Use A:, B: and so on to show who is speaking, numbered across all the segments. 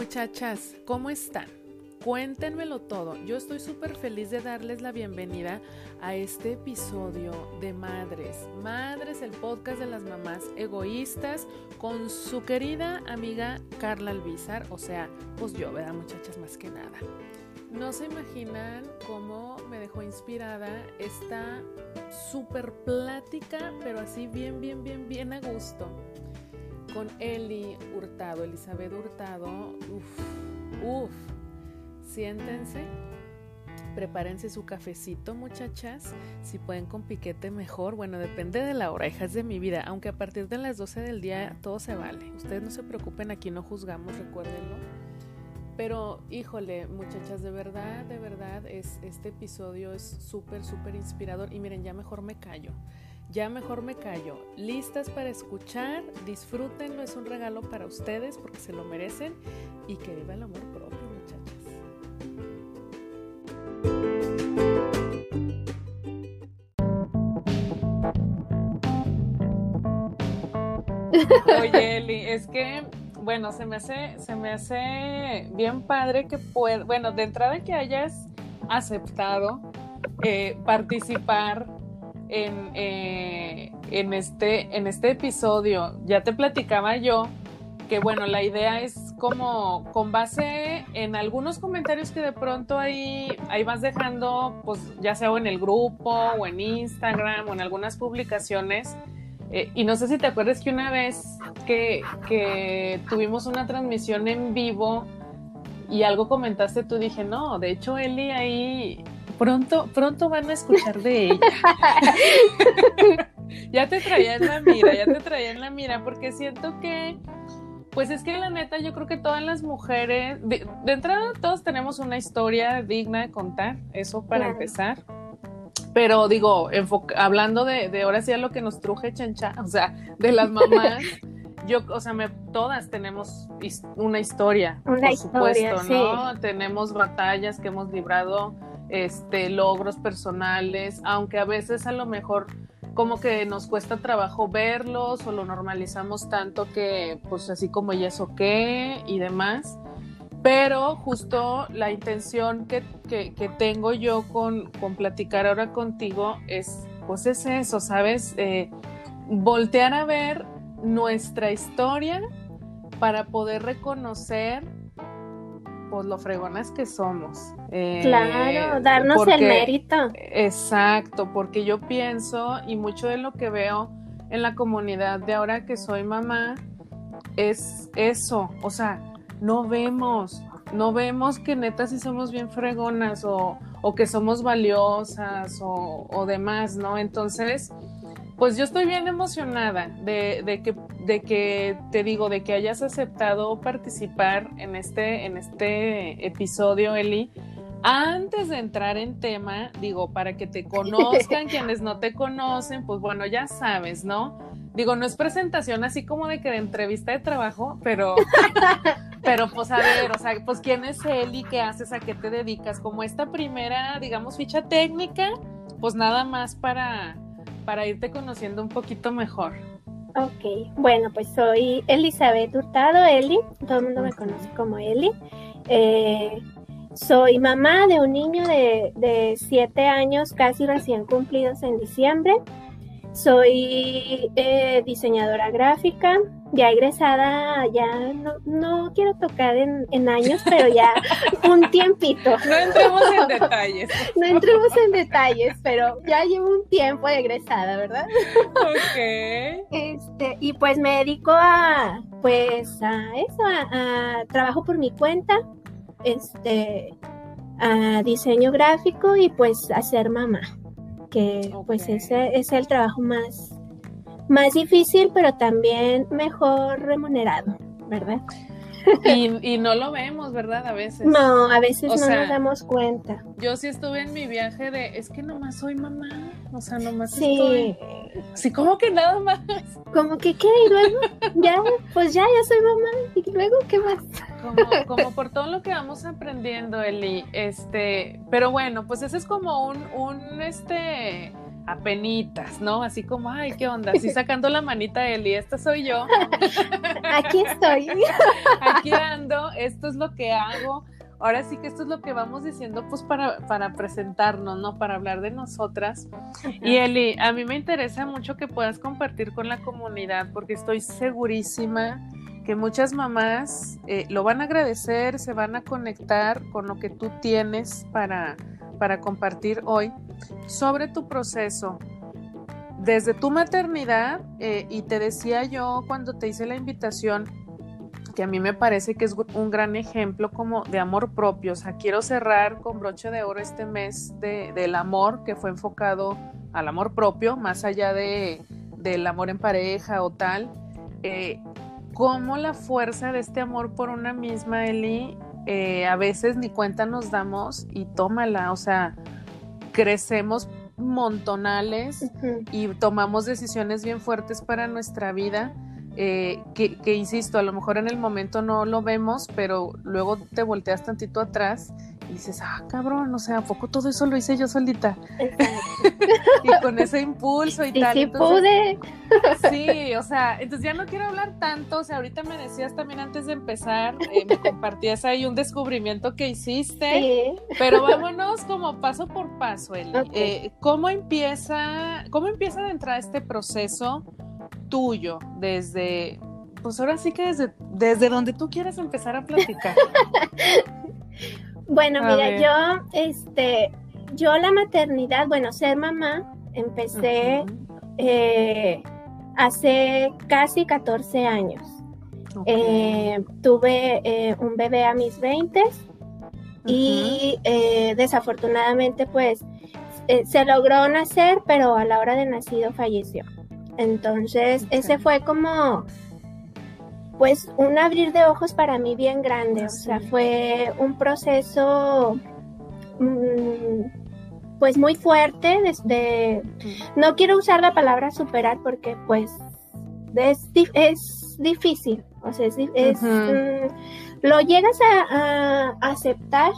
A: Muchachas, ¿cómo están? Cuéntenmelo todo. Yo estoy súper feliz de darles la bienvenida a este episodio de Madres. Madres, el podcast de las mamás egoístas con su querida amiga Carla Albizar. O sea, pues yo, ¿verdad, muchachas? Más que nada. No se imaginan cómo me dejó inspirada esta súper plática, pero así bien, bien, bien, bien a gusto. Con Eli Hurtado, Elizabeth Hurtado. Uf, uf siéntense, prepárense su cafecito muchachas, si pueden con piquete mejor, bueno, depende de la hora, hijas de mi vida, aunque a partir de las 12 del día todo se vale, ustedes no se preocupen, aquí no juzgamos, recuérdenlo. Pero híjole, muchachas, de verdad, de verdad, es, este episodio es súper, súper inspirador. Y miren, ya mejor me callo. Ya mejor me callo. Listas para escuchar, disfrútenlo, es un regalo para ustedes porque se lo merecen y que viva el amor propio. Oye, Eli, es que, bueno, se me hace, se me hace bien padre que pueda, bueno, de entrada que hayas aceptado eh, participar en, eh, en, este, en este episodio. Ya te platicaba yo que bueno, la idea es como con base en algunos comentarios que de pronto ahí, ahí vas dejando, pues ya sea en el grupo o en Instagram o en algunas publicaciones. Eh, y no sé si te acuerdas que una vez que, que tuvimos una transmisión en vivo y algo comentaste, tú dije, no, de hecho Eli ahí pronto, pronto van a escuchar de ella. ya te traía en la mira, ya te traía en la mira, porque siento que pues es que la neta, yo creo que todas las mujeres, de, entrada todos tenemos una historia digna de contar, eso para empezar. Pero digo, hablando de, de ahora sí a lo que nos truje chancha, o sea, de las mamás, yo, o sea, me, todas tenemos una historia, una por supuesto, ¿no? Tenemos batallas que hemos librado, este, logros personales, aunque a veces a lo mejor como que nos cuesta trabajo verlos o lo normalizamos tanto que pues así como ya es ok y demás. Pero justo la intención que, tengo yo con, platicar ahora contigo es, pues es eso, ¿sabes? Eh, voltear a ver nuestra historia para poder reconocer pues lo fregonas que somos.
B: Eh, claro, darnos el mérito.
A: Exacto, porque yo pienso y mucho de lo que veo en la comunidad de ahora que soy mamá es eso, o sea, no vemos, no vemos que neta si somos bien fregonas o, o que somos valiosas o, o demás, ¿no? Entonces, pues yo estoy bien emocionada de, que, de que te digo, de que hayas aceptado participar en este, en este episodio, Eli. Antes de entrar en tema, digo, para que te conozcan quienes no te conocen, pues bueno, ya sabes, ¿no? Digo, no es presentación así como de que de entrevista de trabajo, pero, pero pues a ver, o sea, pues quién es Eli, qué haces, a qué te dedicas, como esta primera, digamos, ficha técnica, pues nada más para, para irte conociendo un poquito mejor.
B: Ok, bueno, pues soy Elizabeth Hurtado, Eli, todo el mundo me conoce como Eli. Eh, soy mamá de un niño de, siete años, casi recién cumplidos en diciembre. Soy eh, diseñadora gráfica, ya egresada, ya no, no quiero tocar en, en, años, pero ya un tiempito.
A: No entremos en detalles.
B: No entremos en detalles, pero ya llevo un tiempo de egresada, ¿verdad?
A: Ok.
B: Este, y pues me dedico a, pues, a eso, a, a trabajo por mi cuenta, este, a diseño gráfico y pues a ser mamá que pues ese es el trabajo más, más difícil, pero también mejor remunerado, ¿verdad?
A: Y, no lo vemos, ¿verdad? A veces.
B: No, a veces no nos damos cuenta.
A: Yo sí estuve en mi viaje de, es que nomás soy mamá, o sea, nomás sí. estoy... Sí, como que nada más.
B: Como que qué, y luego, ya, pues ya, ya soy mamá, y luego, ¿qué más?
A: Como, como por todo lo que vamos aprendiendo, Eli, este, pero bueno, pues ese es como un, un, este, apenitas, ¿no? Así como, ay, ¿qué onda? Así sacando la manita Eli, esta soy yo.
B: Aquí estoy.
A: Aquí ando, esto es lo que hago. Ahora sí que esto es lo que vamos diciendo, pues para, para presentarnos, ¿no? Para hablar de nosotras. Y Eli, a mí me interesa mucho que puedas compartir con la comunidad, porque estoy segurísima que muchas mamás eh, lo van a agradecer, se van a conectar con lo que tú tienes para, para compartir hoy sobre tu proceso. Desde tu maternidad, eh, y te decía yo cuando te hice la invitación, que a mí me parece que es un gran ejemplo como de amor propio. O sea, quiero cerrar con broche de oro este mes de, del amor que fue enfocado al amor propio, más allá de, del amor en pareja o tal. Eh, cómo la fuerza de este amor por una misma, Eli, eh, a veces ni cuenta nos damos y tómala, o sea, crecemos montonales y tomamos decisiones bien fuertes para nuestra vida. Eh, que, que, insisto, a lo mejor en el momento no lo vemos, pero luego te volteas tantito atrás y dices, ah, cabrón, o sea, ¿a poco todo eso lo hice yo solita? y con ese impulso y, tal.
B: Sí, pude.
A: sí, o sea, entonces ya no quiero hablar tanto, o sea, ahorita me decías también antes de empezar, eh, me compartías ahí un descubrimiento que hiciste, sí. pero vámonos como paso por paso, Eli. Eh, ¿Cómo empieza, cómo empieza de entrar este proceso tuyo desde pues ahora sí que desde, desde donde tú quieras empezar a platicar.
B: Bueno, mira, yo, este, yo la maternidad, bueno, ser mamá, empecé eh, hace casi 14 años. Eh, tuve eh, un bebé a mis 20 y desafortunadamente pues se logró nacer, pero a la hora de nacido falleció. Entonces, ese fue como pues un abrir de ojos para mí bien grande, o sea, fue un proceso mm, pues muy fuerte desde, no quiero usar la palabra superar porque pues es, es difícil, o sea, es, mm, lo llegas a aceptar,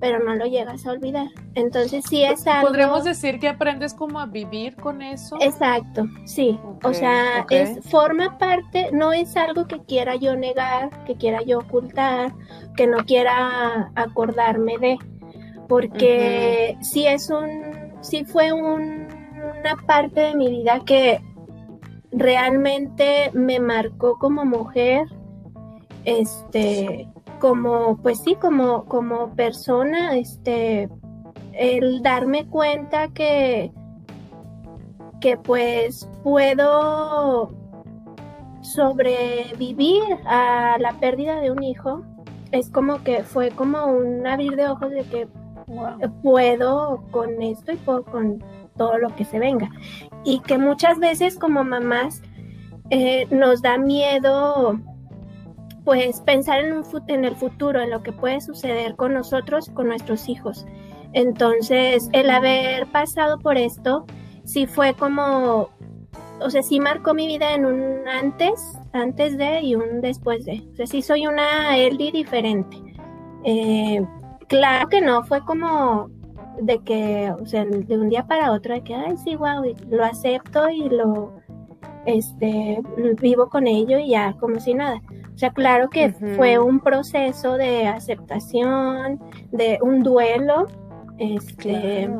B: pero no lo llegas a olvidar. Entonces sí es algo...
A: Podríamos decir que aprendes como a vivir con eso.
B: Exacto, sí. o sea, es forma parte, no es algo que quiera yo negar, que quiera yo ocultar, que no quiera acordarme de, porque sí es un, sí fue un, una parte de mi vida que realmente me marcó como mujer, este, como, pues sí, como, como persona, este, el darme cuenta que, que pues puedo sobrevivir a la pérdida de un hijo, es como que fue como un abrir de ojos de que puedo con esto y puedo con todo lo que se venga. Y que muchas veces como mamás eh, nos da miedo pues pensar en, el futuro, en lo que puede suceder con nosotros, con nuestros hijos. Entonces, el haber pasado por esto, sí fue como, o sea, sí marcó mi vida en un antes, antes de y un después de. O sea, sí soy una Eldi diferente. Eh, claro que no, fue como de que, o sea, de un día para otro, de que, ay, sí, wow, lo acepto y lo, este, vivo con ello y ya, como si nada. O sea, claro que fue un proceso de aceptación, de un duelo, este,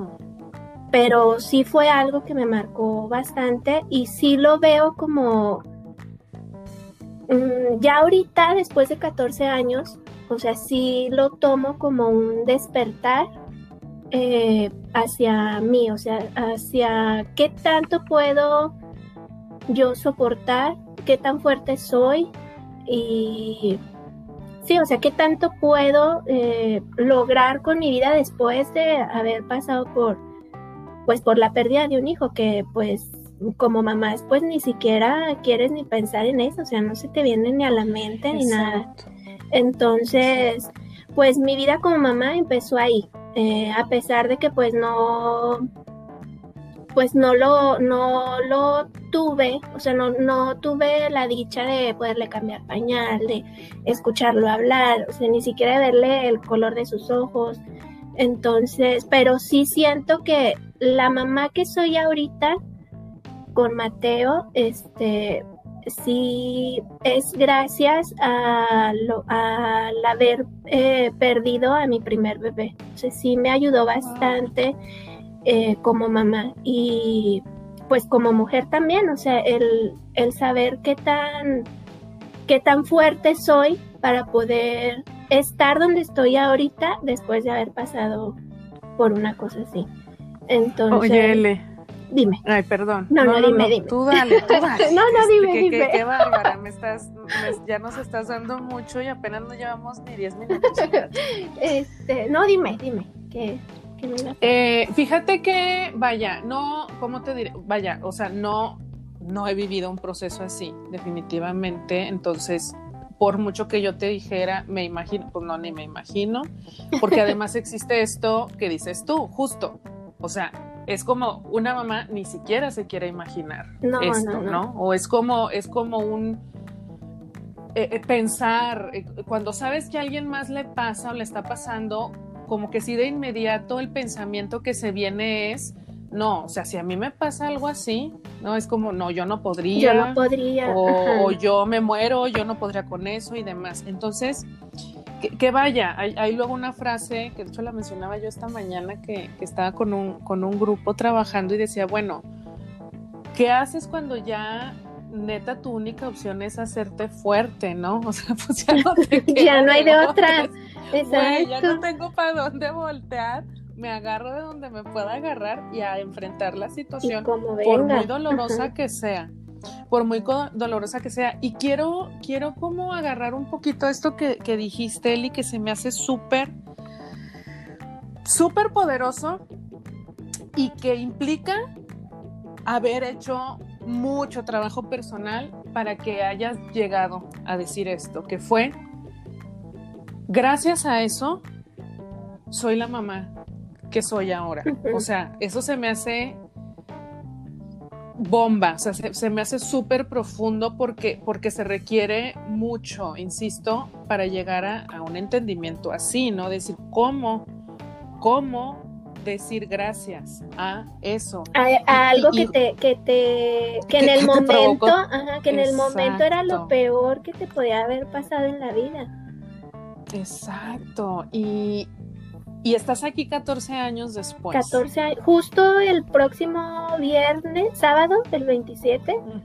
B: pero sí fue algo que me marcó bastante y sí lo veo como, mm, ya ahorita, después de 14 años, o sea, sí lo tomo como un despertar eh, hacia mí, o sea, hacia qué tanto puedo yo soportar, qué tan fuerte soy, y sí, o sea, ¿qué tanto puedo eh, lograr con mi vida después de haber pasado por, pues, por la pérdida de un hijo que, pues, como mamá, pues ni siquiera quieres ni pensar en eso, o sea, no se te viene ni a la mente ni nada. Entonces, pues mi vida como mamá empezó ahí, eh, a pesar de que pues no, pues no lo, no lo tuve, o sea, no, no tuve la dicha de poderle cambiar pañal, de escucharlo hablar, o sea, ni siquiera verle el color de sus ojos. Entonces, pero sí siento que la mamá que soy ahorita con Mateo, este, sí es gracias a lo, al haber eh, perdido a mi primer bebé. O sea, sí me ayudó bastante eh, como mamá y pues como mujer también, o sea, el, el saber qué tan, qué tan fuerte soy para poder estar donde estoy ahorita después de haber pasado por una cosa así. Entonces,
A: Oye, L.
B: dime.
A: Ay, perdón.
B: No, no, dime, dime.
A: Tú dale, tú dale.
B: No, no, dime,
A: Qué-
B: dime.
A: Qué, qué bárbara, me estás, me- ya nos estás dando mucho y apenas no llevamos ni 10 minutos.
B: Este, no, dime, dime. ¿Qué,
A: Eh, fíjate que, vaya, no, ¿cómo te diré? Vaya, o sea, no, no he vivido un proceso así, definitivamente. Entonces, por mucho que yo te dijera, me imagino, pues no, ni me imagino, porque además existe esto que dices tú, justo. O sea, es como una mamá ni siquiera se quiere imaginar
B: No,
A: esto,
B: no,
A: ¿no?
B: no.
A: O es como, es como un eh, eh, pensar, eh, cuando sabes que a alguien más le pasa o le está pasando, como que si de inmediato el pensamiento que se viene es, no, o sea, si a mí me pasa algo así, no, es como, no, yo no podría,
B: Yo no podría.
A: o, yo me muero, yo no podría con eso y demás. Entonces, que, que vaya, hay, hay luego una frase que de hecho la mencionaba yo esta mañana que, que estaba con un, con un grupo trabajando y decía, bueno, ¿qué haces cuando ya neta tu única opción es hacerte fuerte, ¿no? O sea, pues ya no te
B: Ya no hay de otra.
A: Güey, ya no
B: Exacto.
A: tengo para dónde voltear, me agarro de donde me pueda agarrar y a enfrentar la situación por muy dolorosa
B: Ajá.
A: que sea, por muy dolorosa que sea. Y quiero, quiero como agarrar un poquito esto que, que dijiste, Eli, que se me hace súper, súper poderoso y que implica haber hecho mucho trabajo personal para que hayas llegado a decir esto, que fue, gracias a eso, soy la mamá que soy ahora. O sea, eso se me hace bomba, o sea, se, se me hace súper profundo porque, porque se requiere mucho, insisto, para llegar a, a un entendimiento así, ¿no? Decir, ¿cómo? ¿Cómo decir gracias a eso?
B: a, a algo
A: Y-
B: que te, que te, que en
A: que-
B: el
A: que
B: momento, ajá, que en el momento era lo
A: Exacto.
B: peor que te podía haber pasado en la vida.
A: Exacto. Y, y estás aquí 14 años después.
B: 14 años, justo el próximo viernes, sábado, el 27,
A: Ujú,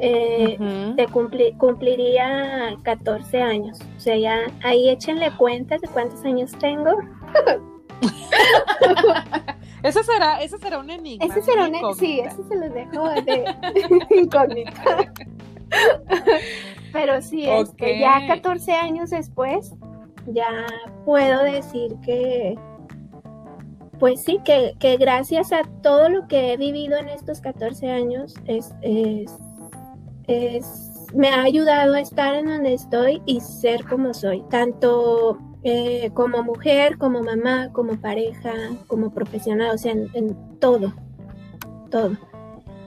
B: eh,
A: ujú.
B: te cumpli- cumpliría 14 años. O sea, ya ahí échenle cuentas de cuántos años tengo.
A: Ese será, ese será un enigma.
B: Ese será un... Sí, ese se los dejo de incógnita. Pero sí, este,
A: Ok.
B: ya 14 años después, ya puedo decir que, pues sí, que, que gracias a todo lo que he vivido en estos 14 años, es, es, es- me ha ayudado a estar en donde estoy y ser como soy, tanto eh, como mujer, como mamá, como pareja, como profesional, o sea, en, todo, todo.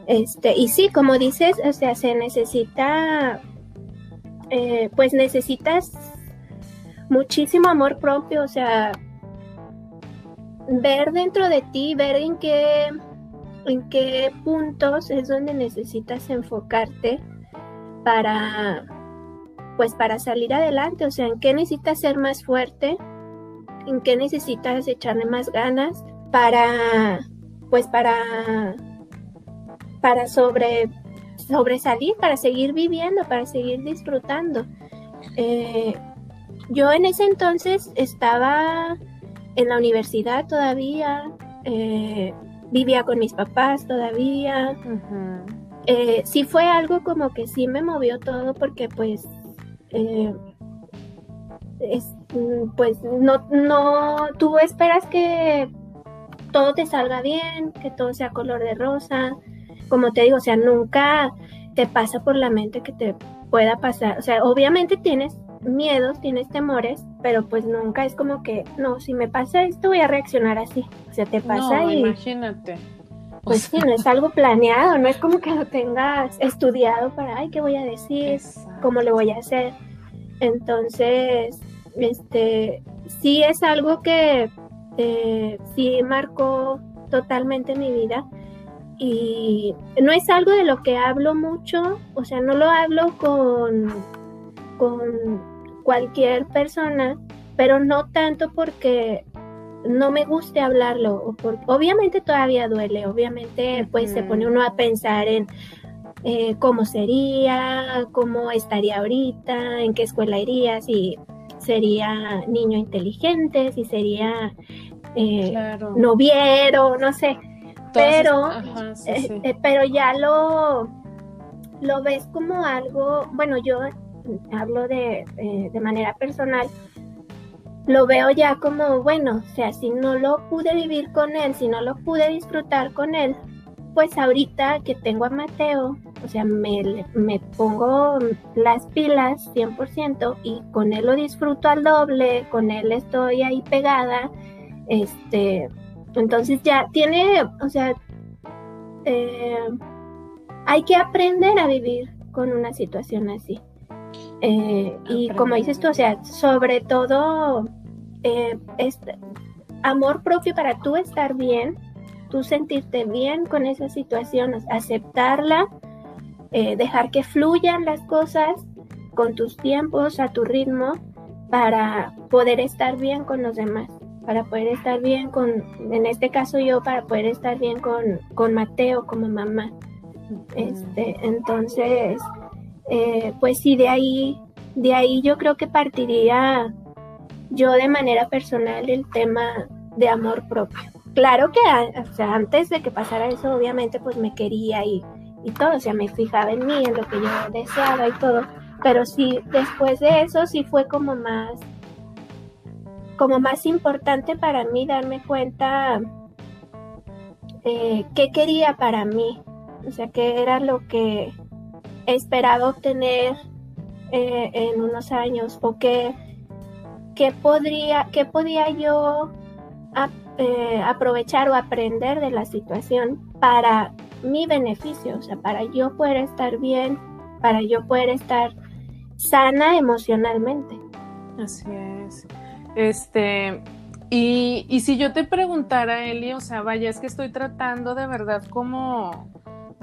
B: Este, y sí, como dices, o sea, se necesita, eh, pues necesitas muchísimo amor propio, o sea, ver dentro de ti, ver en qué, en qué puntos es donde necesitas enfocarte para, pues para salir adelante, o sea, en qué necesitas ser más fuerte, en qué necesitas echarle más ganas para, pues para, para sobre, sobresalir, para seguir viviendo, para seguir disfrutando. Eh, yo en ese entonces estaba en la universidad todavía, eh, vivía con mis papás todavía. Eh, sí fue algo como que sí me movió todo porque pues, eh, es- pues no, no, tú esperas que todo te salga bien, que todo sea color de rosa. Como te digo, o sea, nunca te pasa por la mente que te pueda pasar. O sea, obviamente tienes miedos, tienes temores, pero pues nunca es como que, no, si me pasa esto voy a reaccionar así. O sea, te pasa
A: No,
B: y
A: imagínate.
B: Pues sí, no es algo planeado, no es como que lo tengas estudiado para, ay, ¿qué voy a decir?
A: Exacto.
B: ¿Cómo lo voy a hacer? Entonces, este, sí es algo que eh, sí marcó totalmente mi vida y no es algo de lo que hablo mucho, o sea, no lo hablo con, con cualquier persona, pero no tanto porque no me guste hablarlo, obviamente todavía duele, obviamente pues se pone uno a pensar en eh, cómo sería, cómo estaría ahorita, en qué escuela iría, si sería niño inteligente, si sería eh, noviero, no sé. Pero, eh, eh, pero ya lo, lo ves como algo, bueno, yo hablo de, eh, de manera personal, lo veo ya como, bueno, o sea, si no lo pude vivir con él, si no lo pude disfrutar con él, pues ahorita que tengo a Mateo, o sea, me, me pongo las pilas 100% y con él lo disfruto al doble, con él estoy ahí pegada, este, entonces ya tiene, o sea, eh, hay que aprender a vivir con una situación así. Eh, y como dices tú, o sea, sobre todo eh, este, amor propio para tú estar bien, tú sentirte bien con esa situación, aceptarla, dejar que fluyan las cosas con tus tiempos, a tu ritmo, para poder estar bien con los demás para poder estar bien con, en este caso yo, para poder estar bien con, con Mateo como mamá. Este, entonces, eh, pues sí, de ahí, de ahí yo creo que partiría yo de manera personal el tema de amor propio. Claro que antes de que pasara eso, obviamente, pues me quería y, y todo, o sea, me fijaba en mí, en lo que yo deseaba y todo, pero sí, después de eso sí fue como más como más importante para mí darme cuenta eh, qué quería para mí, o sea, qué era lo que esperaba obtener eh, en unos años o qué, podría, qué podía yo eh, aprovechar o aprender de la situación para mi beneficio, o sea, para yo poder estar bien, para yo poder estar sana emocionalmente.
A: Así es. Este, y, y si yo te preguntara, Eli, o sea, vaya, es que estoy tratando de verdad como,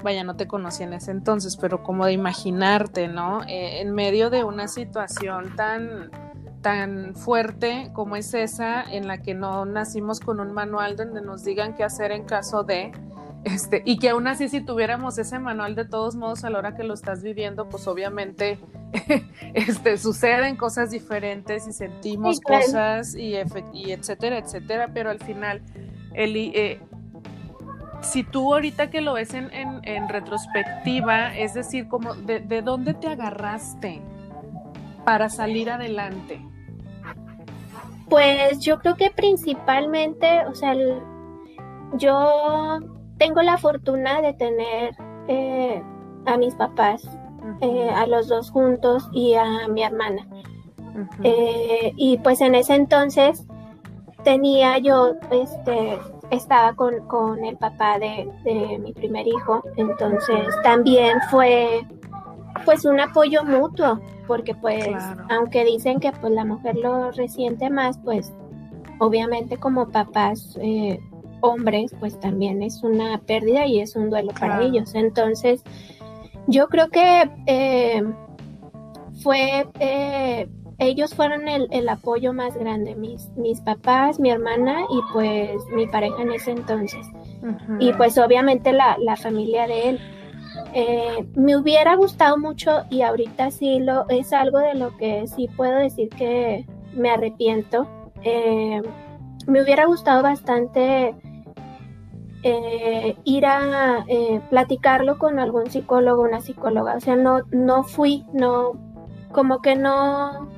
A: vaya, no te conocí en ese entonces, pero como de imaginarte, ¿no? Eh, en medio de una situación tan, tan fuerte como es esa, en la que no nacimos con un manual donde nos digan qué hacer en caso de, este, y que aún así si tuviéramos ese manual de todos modos a la hora que lo estás viviendo, pues obviamente este, suceden cosas diferentes y sentimos cosas y, y, etcétera, etcétera, pero al final, Eli, eh, si tú ahorita que lo ves en, en, retrospectiva, es decir, como de, de, dónde te agarraste para salir adelante?
B: Pues yo creo que principalmente, o sea, yo tengo la fortuna de tener eh, a mis papás, eh, a los dos juntos y a mi hermana. Eh, y pues en ese entonces tenía yo, este, estaba con, el papá de, mi primer hijo, entonces también fue pues un apoyo mutuo, porque pues aunque dicen que pues la mujer lo resiente más, pues obviamente como papás hombres, pues también es una pérdida y es un duelo para ellos. Entonces, yo creo que eh, fue, eh, ellos fueron el, apoyo más grande, mis, mis papás, mi hermana y pues mi pareja en ese entonces. Y pues obviamente la, familia de él. Eh, me hubiera gustado mucho y ahorita sí lo es algo de lo que sí puedo decir que me arrepiento. me hubiera gustado bastante eh, ir a eh, platicarlo con algún psicólogo, una psicóloga. O sea, no, no fui, no, como que no,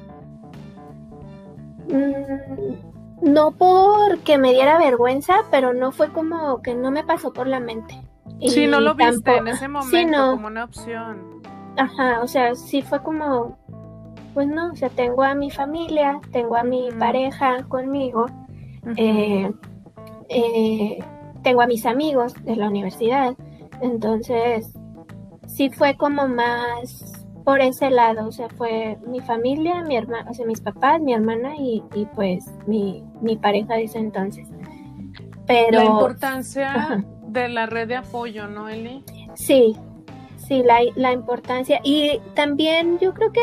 B: mm, no porque me diera vergüenza, pero no fue como que no me pasó por la mente.
A: Sí, no lo viste en ese momento como una opción.
B: Ajá, o sea, sí fue como, pues no, o sea, tengo a mi familia, tengo a mi pareja conmigo. eh, eh, tengo a mis amigos de la universidad, entonces sí fue como más por ese lado, o sea, fue mi familia, mi hermana, o sea, mis papás, mi hermana y, pues mi, mi pareja de ese entonces. Pero,
A: la importancia de la red de apoyo, ¿no, Eli?
B: Sí, sí, la, la importancia. Y también yo creo que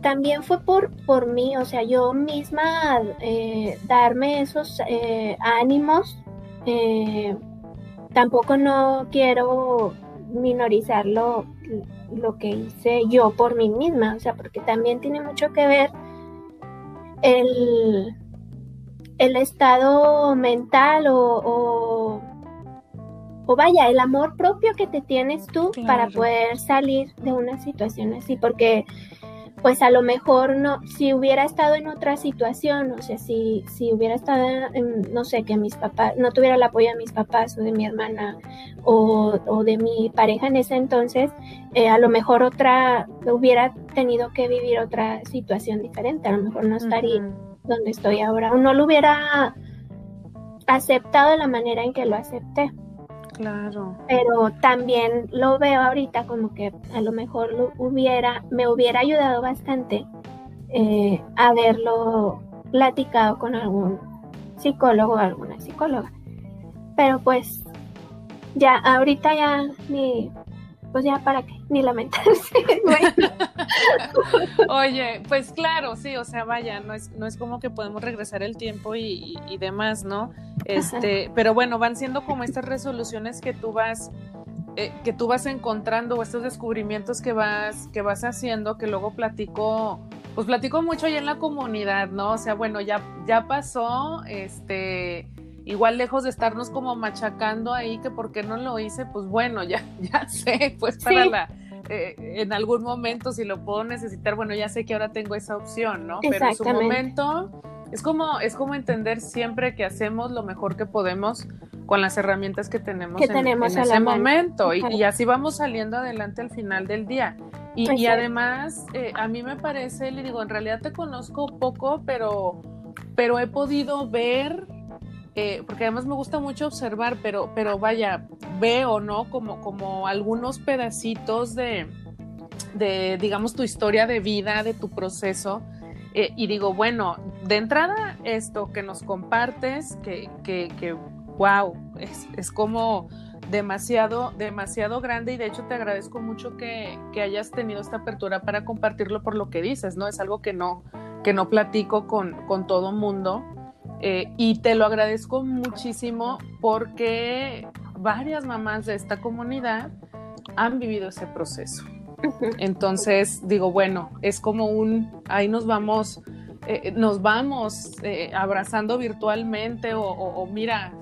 B: también fue por, por mí, o sea, yo misma eh, darme esos eh, ánimos. Eh, tampoco no quiero minorizar lo, lo, que hice yo por mí misma, o sea, porque también tiene mucho que ver el, el estado mental o, o, vaya, el amor propio que te tienes tú para poder salir de una situación así, porque pues a lo mejor no, si hubiera estado en otra situación, o sea, si, si hubiera estado en, no sé, que mis papás, no tuviera el apoyo de mis papás o de mi hermana o, o de mi pareja en ese entonces, eh, a lo mejor otra, hubiera tenido que vivir otra situación diferente, a lo mejor no estaría donde estoy ahora, o no lo hubiera aceptado de la manera en que lo acepté.
A: Claro.
B: Pero también lo veo ahorita como que a lo mejor lo hubiera, me hubiera ayudado bastante eh, haberlo platicado con algún psicólogo o alguna psicóloga. Pero pues ya, ahorita ya ni, pues ya para qué, ni lamentarse.
A: Oye, pues claro, sí, o sea, vaya, no es, no es como que podemos regresar el tiempo y, y demás, ¿no? Este, pero bueno, van siendo como estas resoluciones que tú vas, eh, que tú vas encontrando o estos descubrimientos que vas, que vas haciendo, que luego platico, pues platico mucho ahí en la comunidad, ¿no? O sea, bueno, ya, ya pasó, este, igual lejos de estarnos como machacando ahí que por qué no lo hice, pues bueno, ya, ya sé, pues para la, eh, en algún momento si lo puedo necesitar, bueno, ya sé que ahora tengo esa opción, ¿no? Pero en su momento es como, es como entender siempre que hacemos lo mejor que podemos con las herramientas que tenemos en, ese momento y, así vamos saliendo adelante al final del día. Y, además, eh, a mí me parece, le digo, en realidad te conozco poco, pero, pero he podido ver eh, porque además me gusta mucho observar, pero, pero vaya, veo, ¿no? Como, como algunos pedacitos de, de, digamos, tu historia de vida, de tu proceso. Eh, y digo, bueno, de entrada, esto que nos compartes, que, que, que wow, es, es, como demasiado, demasiado grande y de hecho te agradezco mucho que, que, hayas tenido esta apertura para compartirlo por lo que dices, ¿no? Es algo que no, que no platico con, con todo mundo eh, y te lo agradezco muchísimo porque varias mamás de esta comunidad han vivido ese proceso. Entonces digo, bueno, es como un, ahí nos vamos, eh, nos vamos eh, abrazando virtualmente o, mira,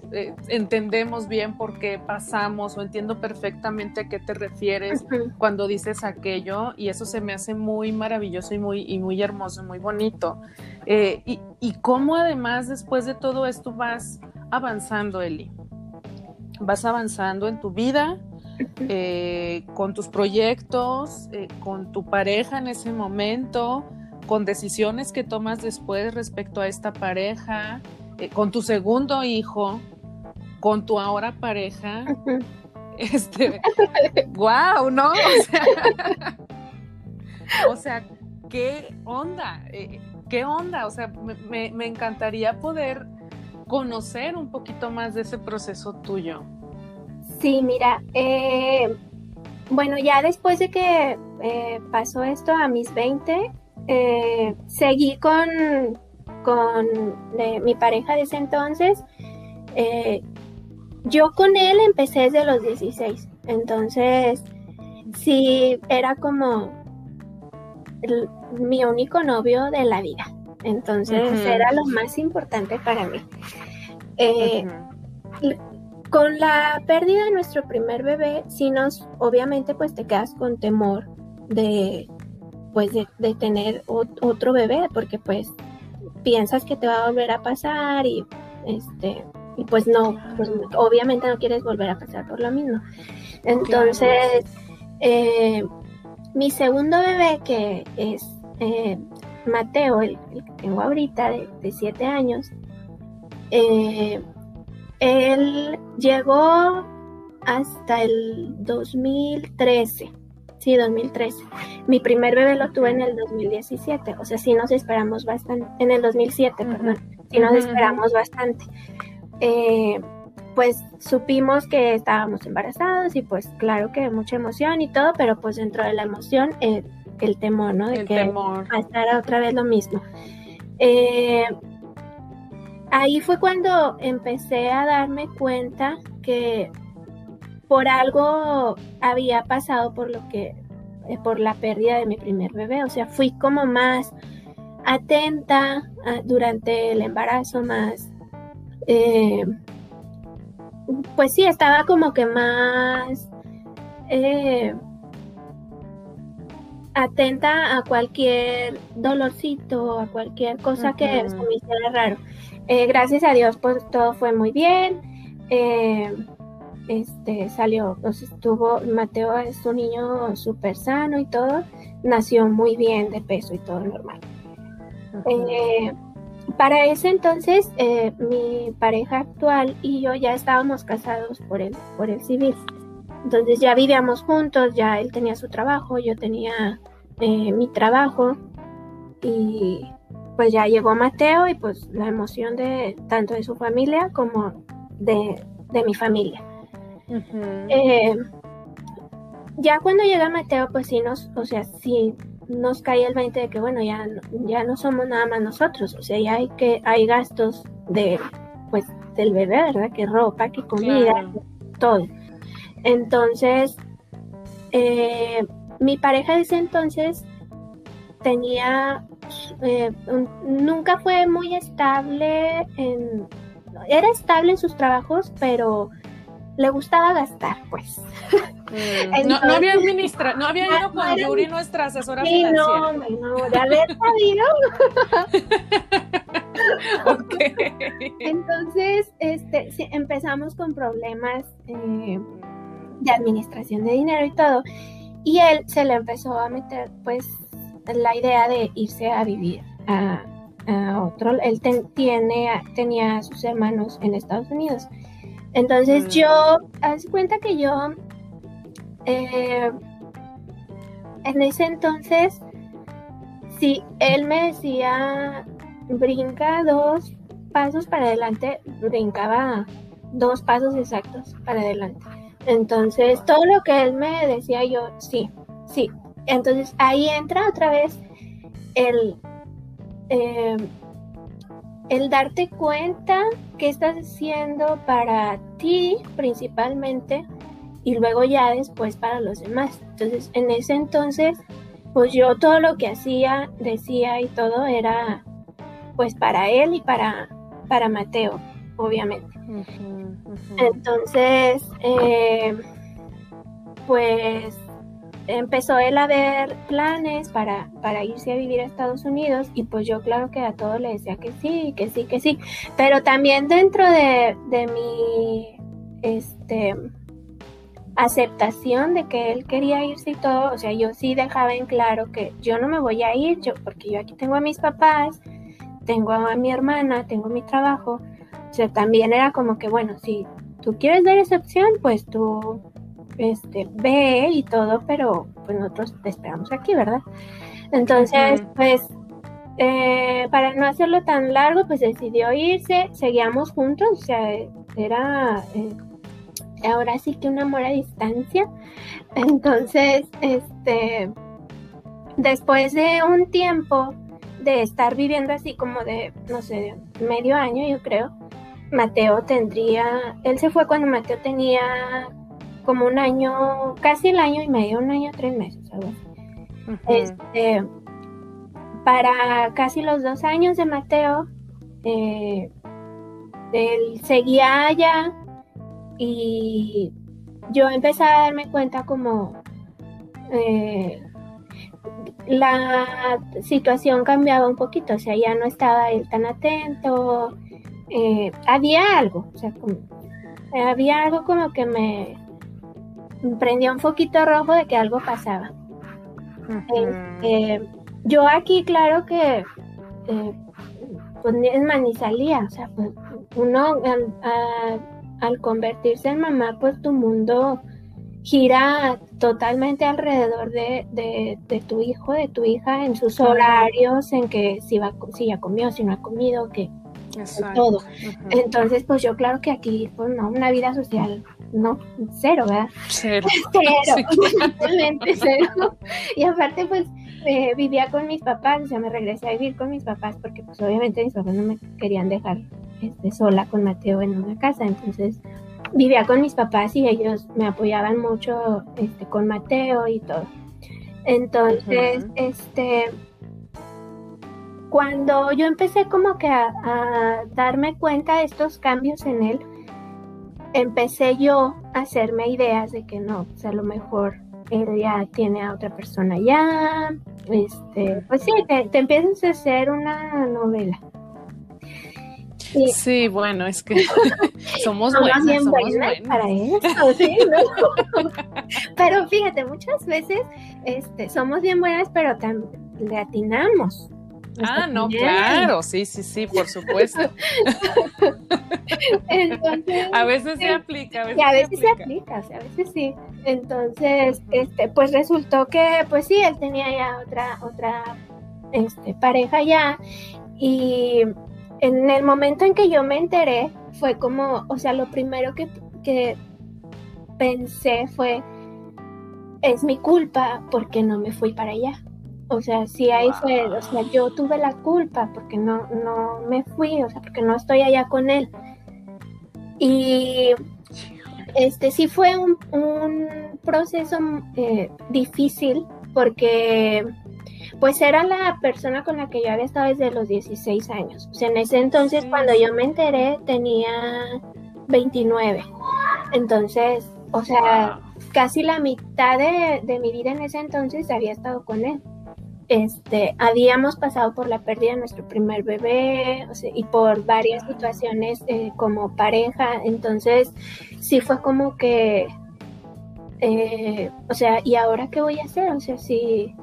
A: entendemos bien por qué pasamos o entiendo perfectamente a qué te refieres cuando dices aquello y eso se me hace muy maravilloso y muy, y muy hermoso, muy bonito. Eh, y, cómo además después de todo esto vas avanzando, Eli. Vas avanzando en tu vida, eh, con tus proyectos, eh, con tu pareja en ese momento, con decisiones que tomas después respecto a esta pareja, con tu segundo hijo, con tu ahora pareja. Este, wow, ¿no? O sea, o sea, ¿qué onda? ¿qué onda? O sea, me, encantaría poder conocer un poquito más de ese proceso tuyo.
B: Sí, mira, eh, bueno, ya después de que eh, pasó esto a mis 20, eh, seguí con, con mi pareja de ese entonces. yo con él empecé desde los 16, entonces sí era como mi único novio de la vida. Entonces era lo más importante para mí. Eh, con la pérdida de nuestro primer bebé, sí nos, obviamente, pues te quedas con temor de, pues, de, tener otro bebé, porque pues piensas que te va a volver a pasar y, este, y pues no, pues, obviamente no quieres volver a pasar por lo mismo. Entonces, eh, mi segundo bebé, que es eh, Mateo, el, que tengo ahorita, de, siete años, eh, él llegó hasta el 2013. Sí, 2013. Mi primer bebé lo tuve en el 2017, o sea, sí nos esperamos bastante, en el 2007, perdón, sí nos esperamos bastante. eh, pues supimos que estábamos embarazados y pues claro que mucha emoción y todo, pero pues dentro de la emoción eh, el temor, ¿no?
A: De
B: el
A: que temor.
B: a estar otra vez lo mismo. Eh, ahí fue cuando empecé a darme cuenta que por algo había pasado por lo que eh, por la pérdida de mi primer bebé, o sea, fui como más atenta ah, durante el embarazo, más eh, pues sí, estaba como que más eh, atenta a cualquier dolorcito, a cualquier cosa que se me hiciera raro. Eh, gracias a Dios, pues todo fue muy bien. Eh, este salió, pues estuvo, Mateo es un niño súper sano y todo, nació muy bien de peso y todo normal. Eh, para ese entonces, mi pareja actual y yo ya estábamos casados por el, por el civil. Entonces ya vivíamos juntos, ya él tenía su trabajo, yo tenía eh, mi trabajo y pues ya llegó Mateo y pues la emoción de tanto de su familia como de, de mi familia. Eh, ya cuando llega Mateo pues sí nos, o sea, sí nos cae el 20 de que bueno, ya, ya no somos nada más nosotros, o sea, ya hay que, hay gastos de pues del bebé, ¿verdad? Que ropa, que comida, claro. todo. Entonces, eh, mi pareja de ese entonces tenía, eh, un, nunca fue muy estable, en, era estable en sus trabajos, pero le gustaba gastar, pues.
A: Mm, Entonces, no, no, había administra, no había ido con Yuri, nuestra asesora
B: sí,
A: financiera.
B: No, no, de haber sabido.
A: okay.
B: Entonces, este, sí, empezamos con problemas eh, de administración de dinero y todo. Y él se le empezó a meter, pues, la idea de irse a vivir a, a otro. Él ten, tiene, tenía a sus hermanos en Estados Unidos. Entonces, mm. yo, haz cuenta que yo, eh, en ese entonces, si él me decía, brinca dos pasos para adelante, brincaba dos pasos exactos para adelante. Entonces, todo lo que él me decía yo, sí, sí. Entonces, ahí entra otra vez el, eh, el darte cuenta qué estás haciendo para ti principalmente y luego ya después para los demás. Entonces, en ese entonces, pues yo todo lo que hacía, decía y todo era pues para él y para, para Mateo, obviamente. Uh -huh, uh -huh. Entonces, eh, pues empezó él a ver planes para, para irse a vivir a Estados Unidos y pues yo claro que a todo le decía que sí, que sí, que sí, pero también dentro de, de mi este aceptación de que él quería irse y todo, o sea, yo sí dejaba en claro que yo no me voy a ir, yo porque yo aquí tengo a mis papás, tengo a mi hermana, tengo mi trabajo, o sea, también era como que, bueno, si tú quieres dar esa opción, pues tú este, ve y todo, pero pues nosotros te esperamos aquí, ¿verdad? Entonces, uh -huh. pues, eh, para no hacerlo tan largo, pues decidió irse, seguíamos juntos, o sea, era eh, ahora sí que un amor a distancia. Entonces, este, después de un tiempo de estar viviendo así como de, no sé, medio año, yo creo, Mateo tendría, él se fue cuando Mateo tenía como un año, casi el año y medio, un año, tres meses, algo así. Uh -huh. Este, para casi los dos años de Mateo, eh, él seguía allá y yo empecé a darme cuenta como eh, la situación cambiaba un poquito, o sea, ya no estaba él tan atento, eh, había algo, o sea, como, había algo como que me, prendió un foquito rojo de que algo pasaba. Uh -huh. eh, yo aquí, claro que, eh, pues es más, ni salía, o sea, pues uno a, al convertirse en mamá, pues tu mundo gira totalmente alrededor de, de, de, tu hijo, de tu hija, en sus horarios, en que si, va, si ya comió, si no ha comido, que todo. Entonces, pues yo claro que aquí, pues no, una vida social, no, cero, ¿verdad?
A: Cero.
B: Cero, totalmente cero. Y aparte, pues eh, vivía con mis papás, o sea, me regresé a vivir con mis papás porque pues obviamente mis papás no me querían dejar este, sola con Mateo en una casa, entonces vivía con mis papás y ellos me apoyaban mucho este, con Mateo y todo. Entonces, este, cuando yo empecé como que a, darme cuenta de estos cambios en él, empecé yo a hacerme ideas de que no, o sea, a lo mejor él ya tiene a otra persona ya, este, pues sí, te, te empiezas a hacer una novela.
A: Sí. bueno, es que somos, buenas, somos buenas,
B: para eso, ¿sí? pero fíjate, muchas veces este, somos bien buenas, pero le atinamos.
A: Ah, no, claro, sí, sí, sí, por supuesto.
B: Entonces,
A: a veces se aplica, a veces,
B: y a veces se aplica, a veces sí. Entonces, este, pues resultó que, pues sí, él tenía ya otra, otra, este, pareja ya, y en el momento en que yo me enteré, fue como, o sea, lo primero que, que pensé fue, es mi culpa porque no me fui para allá. O sea, sí ahí fue, o sea, yo tuve la culpa porque no, no me fui, o sea, porque no estoy allá con él. Y este sí fue un, proceso eh, difícil porque pues era la persona con la que yo había estado desde los 16 años. O sea, en ese entonces cuando yo me enteré tenía 29. Entonces, o sea, casi la mitad de, de mi vida en ese entonces había estado con él este, habíamos pasado por la pérdida de nuestro primer bebé y por varias situaciones eh, como pareja, entonces sí fue como que, eh, o sea, ¿y ahora qué voy a hacer? O sea, si,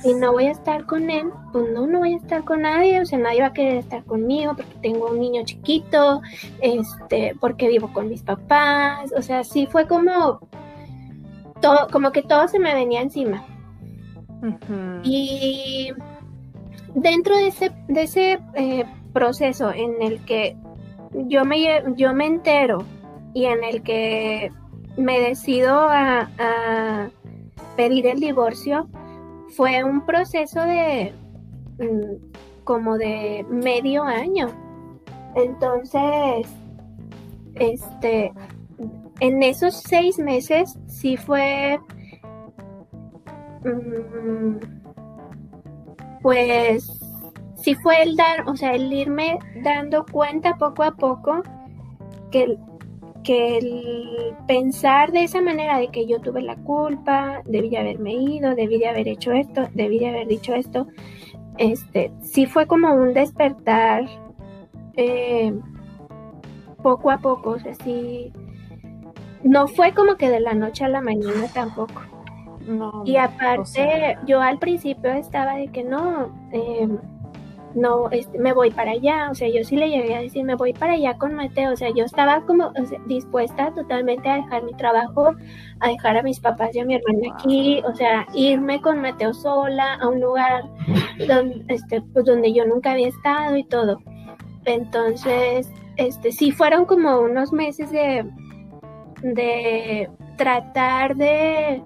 B: si no voy a estar con él, pues no, no voy a estar con nadie, o sea, nadie va a querer estar conmigo porque tengo un niño chiquito, este, porque vivo con mis papás, o sea, sí fue como, todo, como que todo se me venía encima. Y dentro de ese, de ese eh, proceso en el que yo me, yo me entero y en el que me decido a, pedir el divorcio, fue un proceso de mm, como de medio año. Entonces, este, en esos seis meses sí fue pues si fue el dar, o sea, el irme dando cuenta poco a poco que, que el pensar de esa manera de que yo tuve la culpa, debí de haberme ido, debí de haber hecho esto, debí de haber dicho esto, este, sí fue como un despertar eh, poco a poco, o sea, sí, no fue como que de la noche a la mañana tampoco y aparte, yo al principio estaba de que no, em, no, este, me voy para allá, o sea, yo sí le llegué a decir, me voy para allá con Mateo, o sea, yo estaba como dispuesta totalmente a dejar mi trabajo, a dejar a mis papás y a mi hermana aquí, o sea, irme con Mateo sola a un lugar donde, este, pues, donde yo nunca había estado y todo. Entonces, este, sí fueron como unos meses de, de tratar de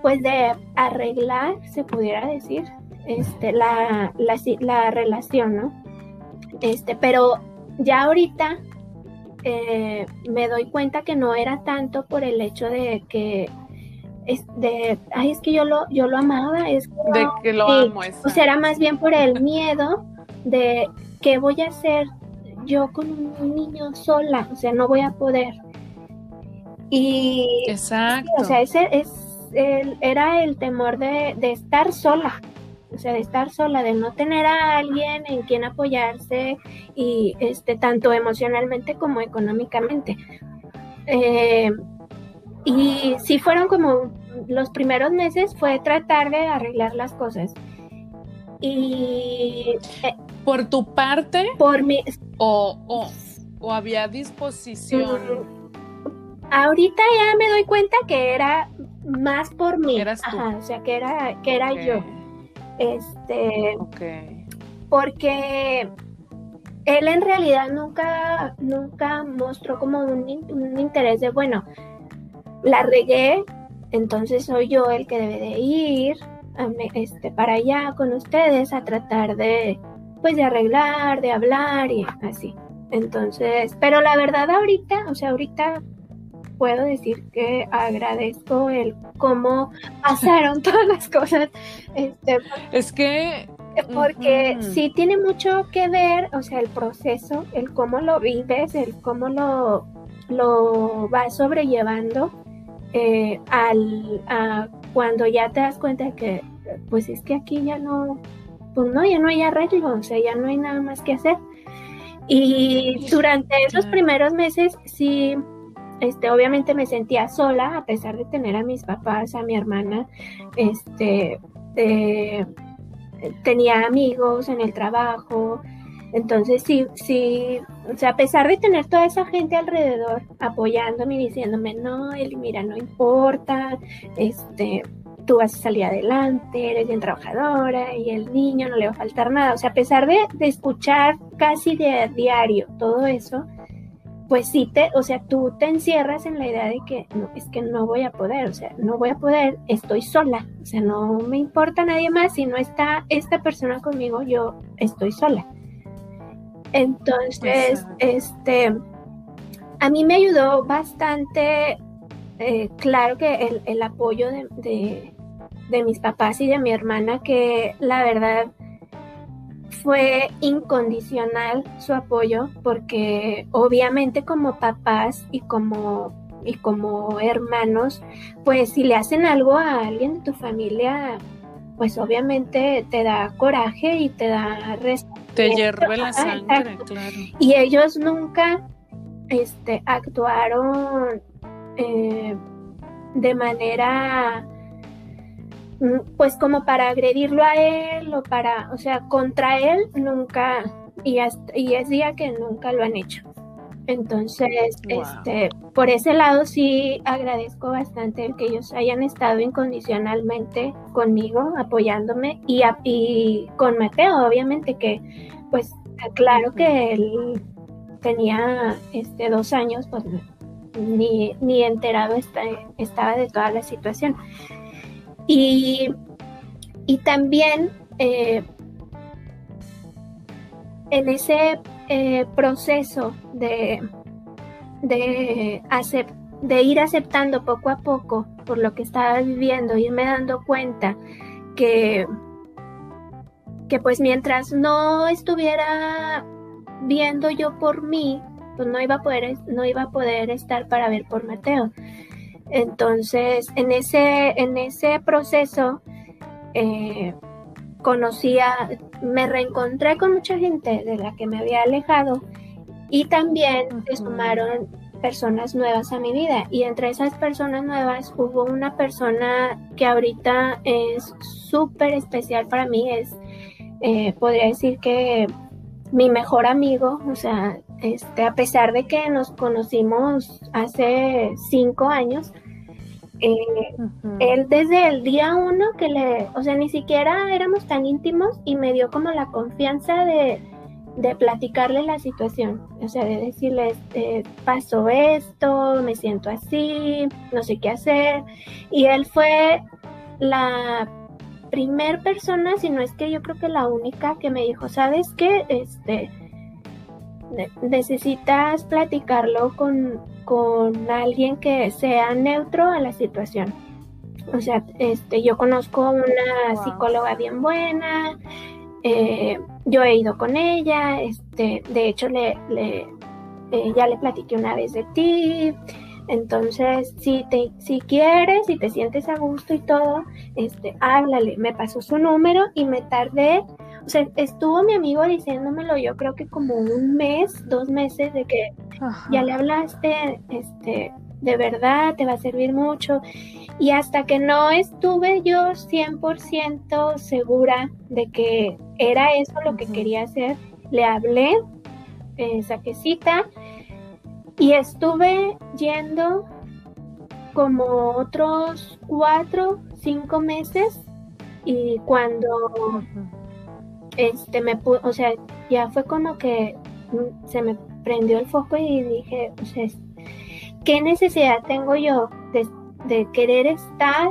B: pues de arreglar, se pudiera decir, este, la, la, relación, ¿no? Este, pero ya ahorita eh, me doy cuenta que no era tanto por el hecho de que es de ay es que yo lo yo lo amaba es
A: de que lo amo
B: o sea era más bien por el miedo de qué voy a hacer yo con un niño sola o sea no voy a poder. Y
A: exacto.
B: o sea ese es era el temor de, estar sola, o sea, de estar sola, de no tener a alguien en quien apoyarse y este, tanto emocionalmente como económicamente. Eh, y sí fueron como los primeros meses fue tratar de arreglar las cosas. Y
A: eh, por tu parte,
B: por mi
A: o, o, o había disposición.
B: Mm, ahorita ya me doy cuenta que era más por mí. Ajá, o sea, que era, que era yo. Este. Porque él en realidad nunca, nunca mostró como un, un, interés de, bueno, la regué, entonces soy yo el que debe de ir este, para allá con ustedes a tratar de, pues, de arreglar, de hablar y así. Entonces, pero la verdad ahorita, o sea, ahorita puedo decir que agradezco el cómo pasaron todas las cosas. Este,
A: es que
B: porque sí tiene mucho que ver, o sea, el proceso, el cómo lo vives, el cómo lo, lo vas sobrellevando eh, al, a cuando ya te das cuenta de que, pues es que aquí ya no, pues no, ya no hay arreglo, o sea, ya no hay nada más que hacer. Y durante esos primeros meses sí, este, obviamente me sentía sola, a pesar de tener a mis papás, a mi hermana, este, eh, tenía amigos en el trabajo, entonces sí, sí, o sea, a pesar de tener toda esa gente alrededor apoyándome y diciéndome, no, Eli, mira, no importa, este, tú vas a salir adelante, eres bien trabajadora y el niño no le va a faltar nada. O sea, a pesar de, de escuchar casi de diario todo eso, pues sí te, o sea, tú te encierras en la idea de que no, es que no voy a poder, o sea, no voy a poder, estoy sola, o sea, no me importa nadie más, si no está esta persona conmigo, yo estoy sola. Entonces, este, a mí me ayudó bastante, eh, claro que el, apoyo de, de mis papás y de mi hermana, que la verdad fue incondicional su apoyo, porque obviamente como papás y como, y como hermanos, pues si le hacen algo a alguien de tu familia, pues obviamente te da coraje y te da
A: respeto. Te hierve la sangre, claro.
B: Y ellos nunca este, actuaron eh, de manera pues como para agredirlo a él o para, o sea, contra él nunca, y, y es día que nunca lo han hecho. Entonces, este, por ese lado sí agradezco bastante el que ellos hayan estado incondicionalmente conmigo, apoyándome y, y con Mateo, obviamente que, pues, claro que él tenía este, dos años, pues ni, ni enterado estaba de toda la situación. Y, también eh, en ese eh, proceso de, de, de ir aceptando poco a poco por lo que estaba viviendo, irme dando cuenta que, que pues mientras no estuviera viendo yo por mí, pues no iba a poder, no iba a poder estar para ver por Mateo. Entonces, en ese, en ese proceso, eh, conocía, me reencontré con mucha gente de la que me había alejado y también se sumaron personas nuevas a mi vida. Y entre esas personas nuevas hubo una persona que ahorita es súper especial para mí, es, eh, podría decir que mi mejor amigo, o sea, este, a pesar de que nos conocimos hace cinco años, eh, él desde el día uno que le, o sea, ni siquiera éramos tan íntimos y me dio como la confianza de, de platicarle la situación, o sea, de decirle, este, pasó esto, me siento así, no sé qué hacer. Y él fue la primer persona, si no es que yo creo que la única que me dijo, ¿sabes qué? Este, necesitas platicarlo con, con alguien que sea neutro a la situación. O sea, este, yo conozco una psicóloga bien buena, eh, yo he ido con ella, este, de hecho le, le eh, ya le platiqué una vez de ti, entonces si te, si quieres, si te sientes a gusto y todo, este, háblale, me pasó su número y me tardé o sea, estuvo mi amigo diciéndomelo yo creo que como un mes, dos meses de que ya le hablaste, este, de verdad te va a servir mucho. Y hasta que no estuve yo 100% segura de que era eso lo que quería hacer, le hablé, eh, saqué cita y estuve yendo como otros cuatro, cinco meses y cuando este me o sea, ya fue como que se me prendió el foco y dije, pues ¿qué necesidad tengo yo de, querer estar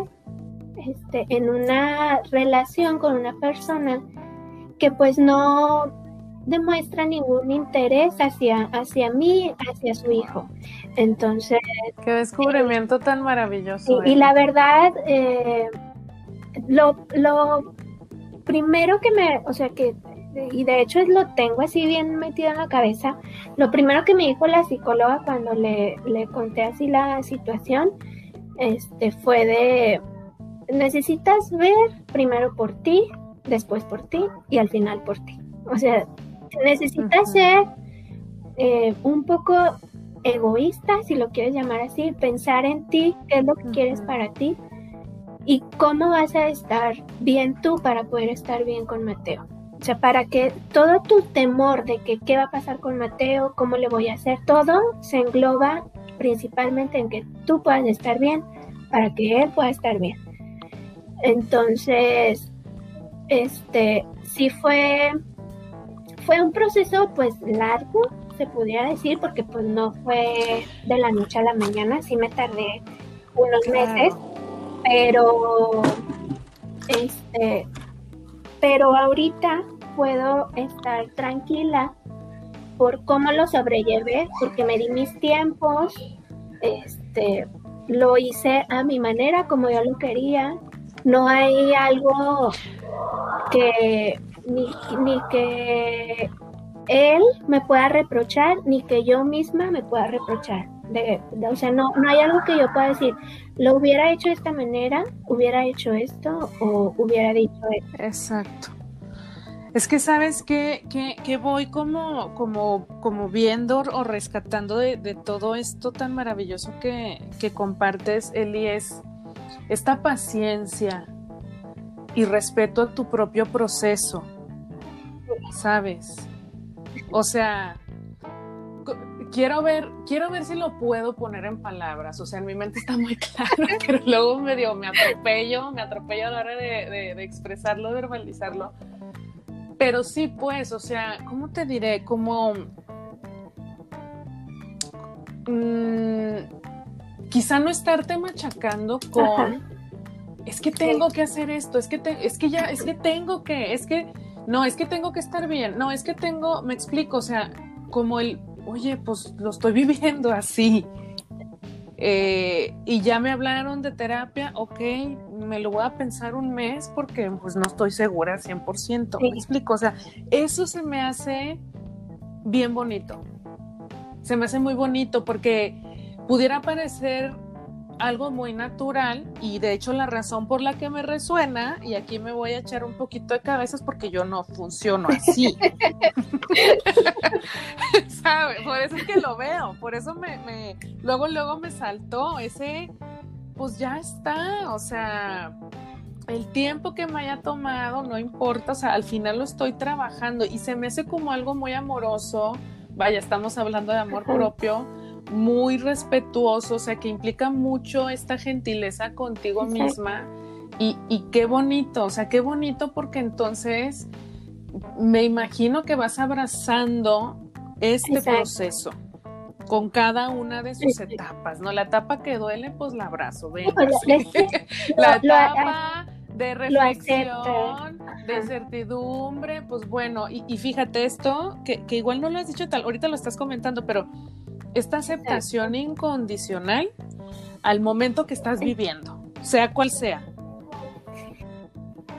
B: este, en una relación con una persona que pues no demuestra ningún interés hacia, hacia mí, hacia su hijo. Entonces...
A: Qué descubrimiento tan maravilloso.
B: Y, la verdad, eh, lo, lo primero que me, o sea, que, y de hecho lo tengo así bien metido en la cabeza, lo primero que me dijo la psicóloga cuando le, le conté así la situación, este, fue de, necesitas ver primero por ti, después por ti y al final por ti. O sea, necesitas ser eh, un poco egoísta, si lo quieres llamar así, pensar en ti, qué es lo que quieres para ti y cómo vas a estar bien tú para poder estar bien con Mateo. O sea, para que todo tu temor de que qué va a pasar con Mateo, cómo le voy a hacer, todo se engloba principalmente en que tú puedas estar bien para que él pueda estar bien. Entonces, este, sí fue, fue un proceso pues largo, se pudiera decir, porque pues no fue de la noche a la mañana, sí me tardé unos meses pero este pero ahorita puedo estar tranquila por cómo lo sobrellevé, porque me di mis tiempos, este, lo hice a mi manera, como yo lo quería. No hay algo que ni, ni que él me pueda reprochar, ni que yo misma me pueda reprochar o sea, no, no hay algo que yo pueda decir, lo hubiera hecho de esta manera, hubiera hecho esto o hubiera dicho esto.
A: Exacto. Es que sabes que, que, voy como, como, como viendo o rescatando de, todo esto tan maravilloso que, que compartes, Eli, es esta paciencia y respeto a tu propio proceso, ¿sabes? O sea, quiero ver, quiero ver si lo puedo poner en palabras. O sea, en mi mente está muy claro, pero luego medio me atropello, me atropello a la hora de, expresarlo, verbalizarlo. Pero sí, pues, o sea, ¿cómo te diré? Como. Mm, quizá no estarte machacando con. Es que tengo que hacer esto, es que, es que ya, es que tengo que, es que. No, es que tengo que estar bien, no, es que tengo, me explico, o sea, como el oye, pues lo estoy viviendo así. Eh, y ya me hablaron de terapia, ok, me lo voy a pensar un mes porque pues no estoy segura 100%. Me explico, o sea, eso se me hace bien bonito. Se me hace muy bonito porque pudiera parecer algo muy natural y de hecho la razón por la que me resuena, y aquí me voy a echar un poquito de cabezas porque yo no funciono así. ¿Sabe? Por eso es que lo veo, por eso me, me, luego, luego me saltó ese, pues ya está, o sea, el tiempo que me haya tomado, no importa, o sea, al final lo estoy trabajando y se me hace como algo muy amoroso, vaya, estamos hablando de amor propio muy respetuoso, o sea, que implica mucho esta gentileza contigo misma. Y, qué bonito, o sea, qué bonito porque entonces me imagino que vas abrazando este proceso con cada una de sus etapas, ¿no? La etapa que duele, pues la abrazo, venga. la etapa de reflexión, de certidumbre, pues bueno, y, fíjate esto, que, que, igual no lo has dicho tal, ahorita lo estás comentando, pero esta aceptación incondicional al momento que estás viviendo, sea cual sea.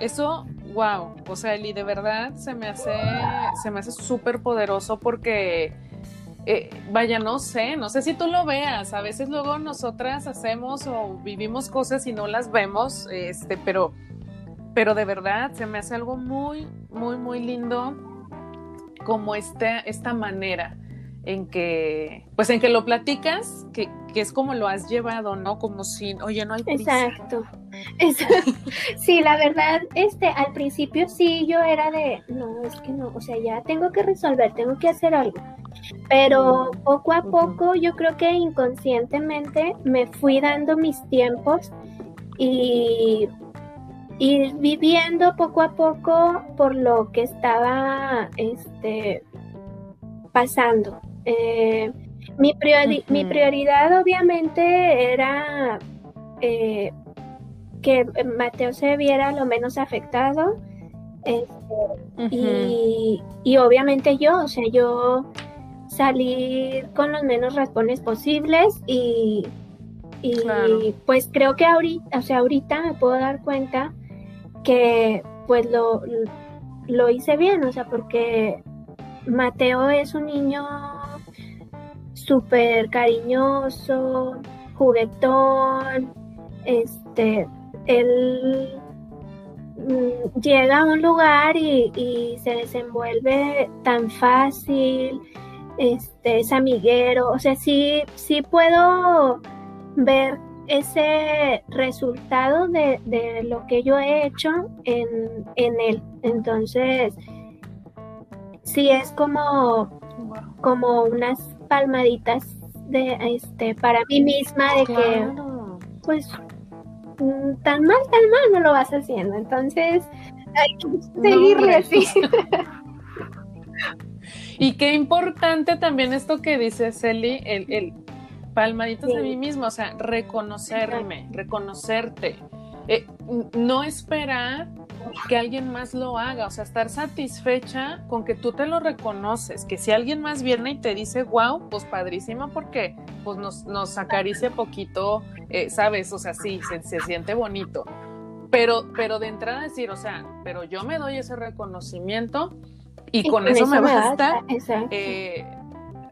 A: Eso, wow, o sea, Eli, de verdad se me hace, se me hace súper poderoso porque, eh, vaya, no sé, no sé si tú lo veas, a veces luego nosotras hacemos o vivimos cosas y no las vemos, este, pero, pero de verdad se me hace algo muy, muy, muy lindo como este, esta manera en que, pues en que lo platicas, que, que, es como lo has llevado, ¿no? Como si, oye, no hay
B: prisa. Exacto. Sí, la verdad, este, al principio sí yo era de, no, es que no, o sea, ya tengo que resolver, tengo que hacer algo. Pero poco a poco, yo creo que inconscientemente me fui dando mis tiempos y, y viviendo poco a poco por lo que estaba, este, pasando. Eh, mi, mi prioridad obviamente era eh, que Mateo se viera lo menos afectado este, y, y, obviamente yo, o sea, yo salir con los menos raspones posibles y, y pues creo que ahorita, o sea, ahorita me puedo dar cuenta que pues lo, lo hice bien, o sea, porque Mateo es un niño súper cariñoso, juguetón, este, él mm, llega a un lugar y, y, se desenvuelve tan fácil, este, es amiguero, o sea, sí, sí puedo ver ese resultado de, de lo que yo he hecho en, en él. Entonces, sí es como, como unas palmaditas de este para mí misma de que pues mm, tan mal, tan mal no lo vas haciendo. Entonces, hay que seguirle así.
A: y qué importante también esto que dice Celi, el, el palmaditos a mí mismo, o sea, reconocerme, reconocerte. Eh, no esperar que alguien más lo haga, o sea, estar satisfecha con que tú te lo reconoces, que si alguien más viene y te dice, wow, pues padrísimo porque pues nos, nos acaricia poquito, eh, ¿sabes? O sea, sí, se, siente bonito. Pero, pero de entrada decir, o sea, pero yo me doy ese reconocimiento y, con, eso, me basta. Eh,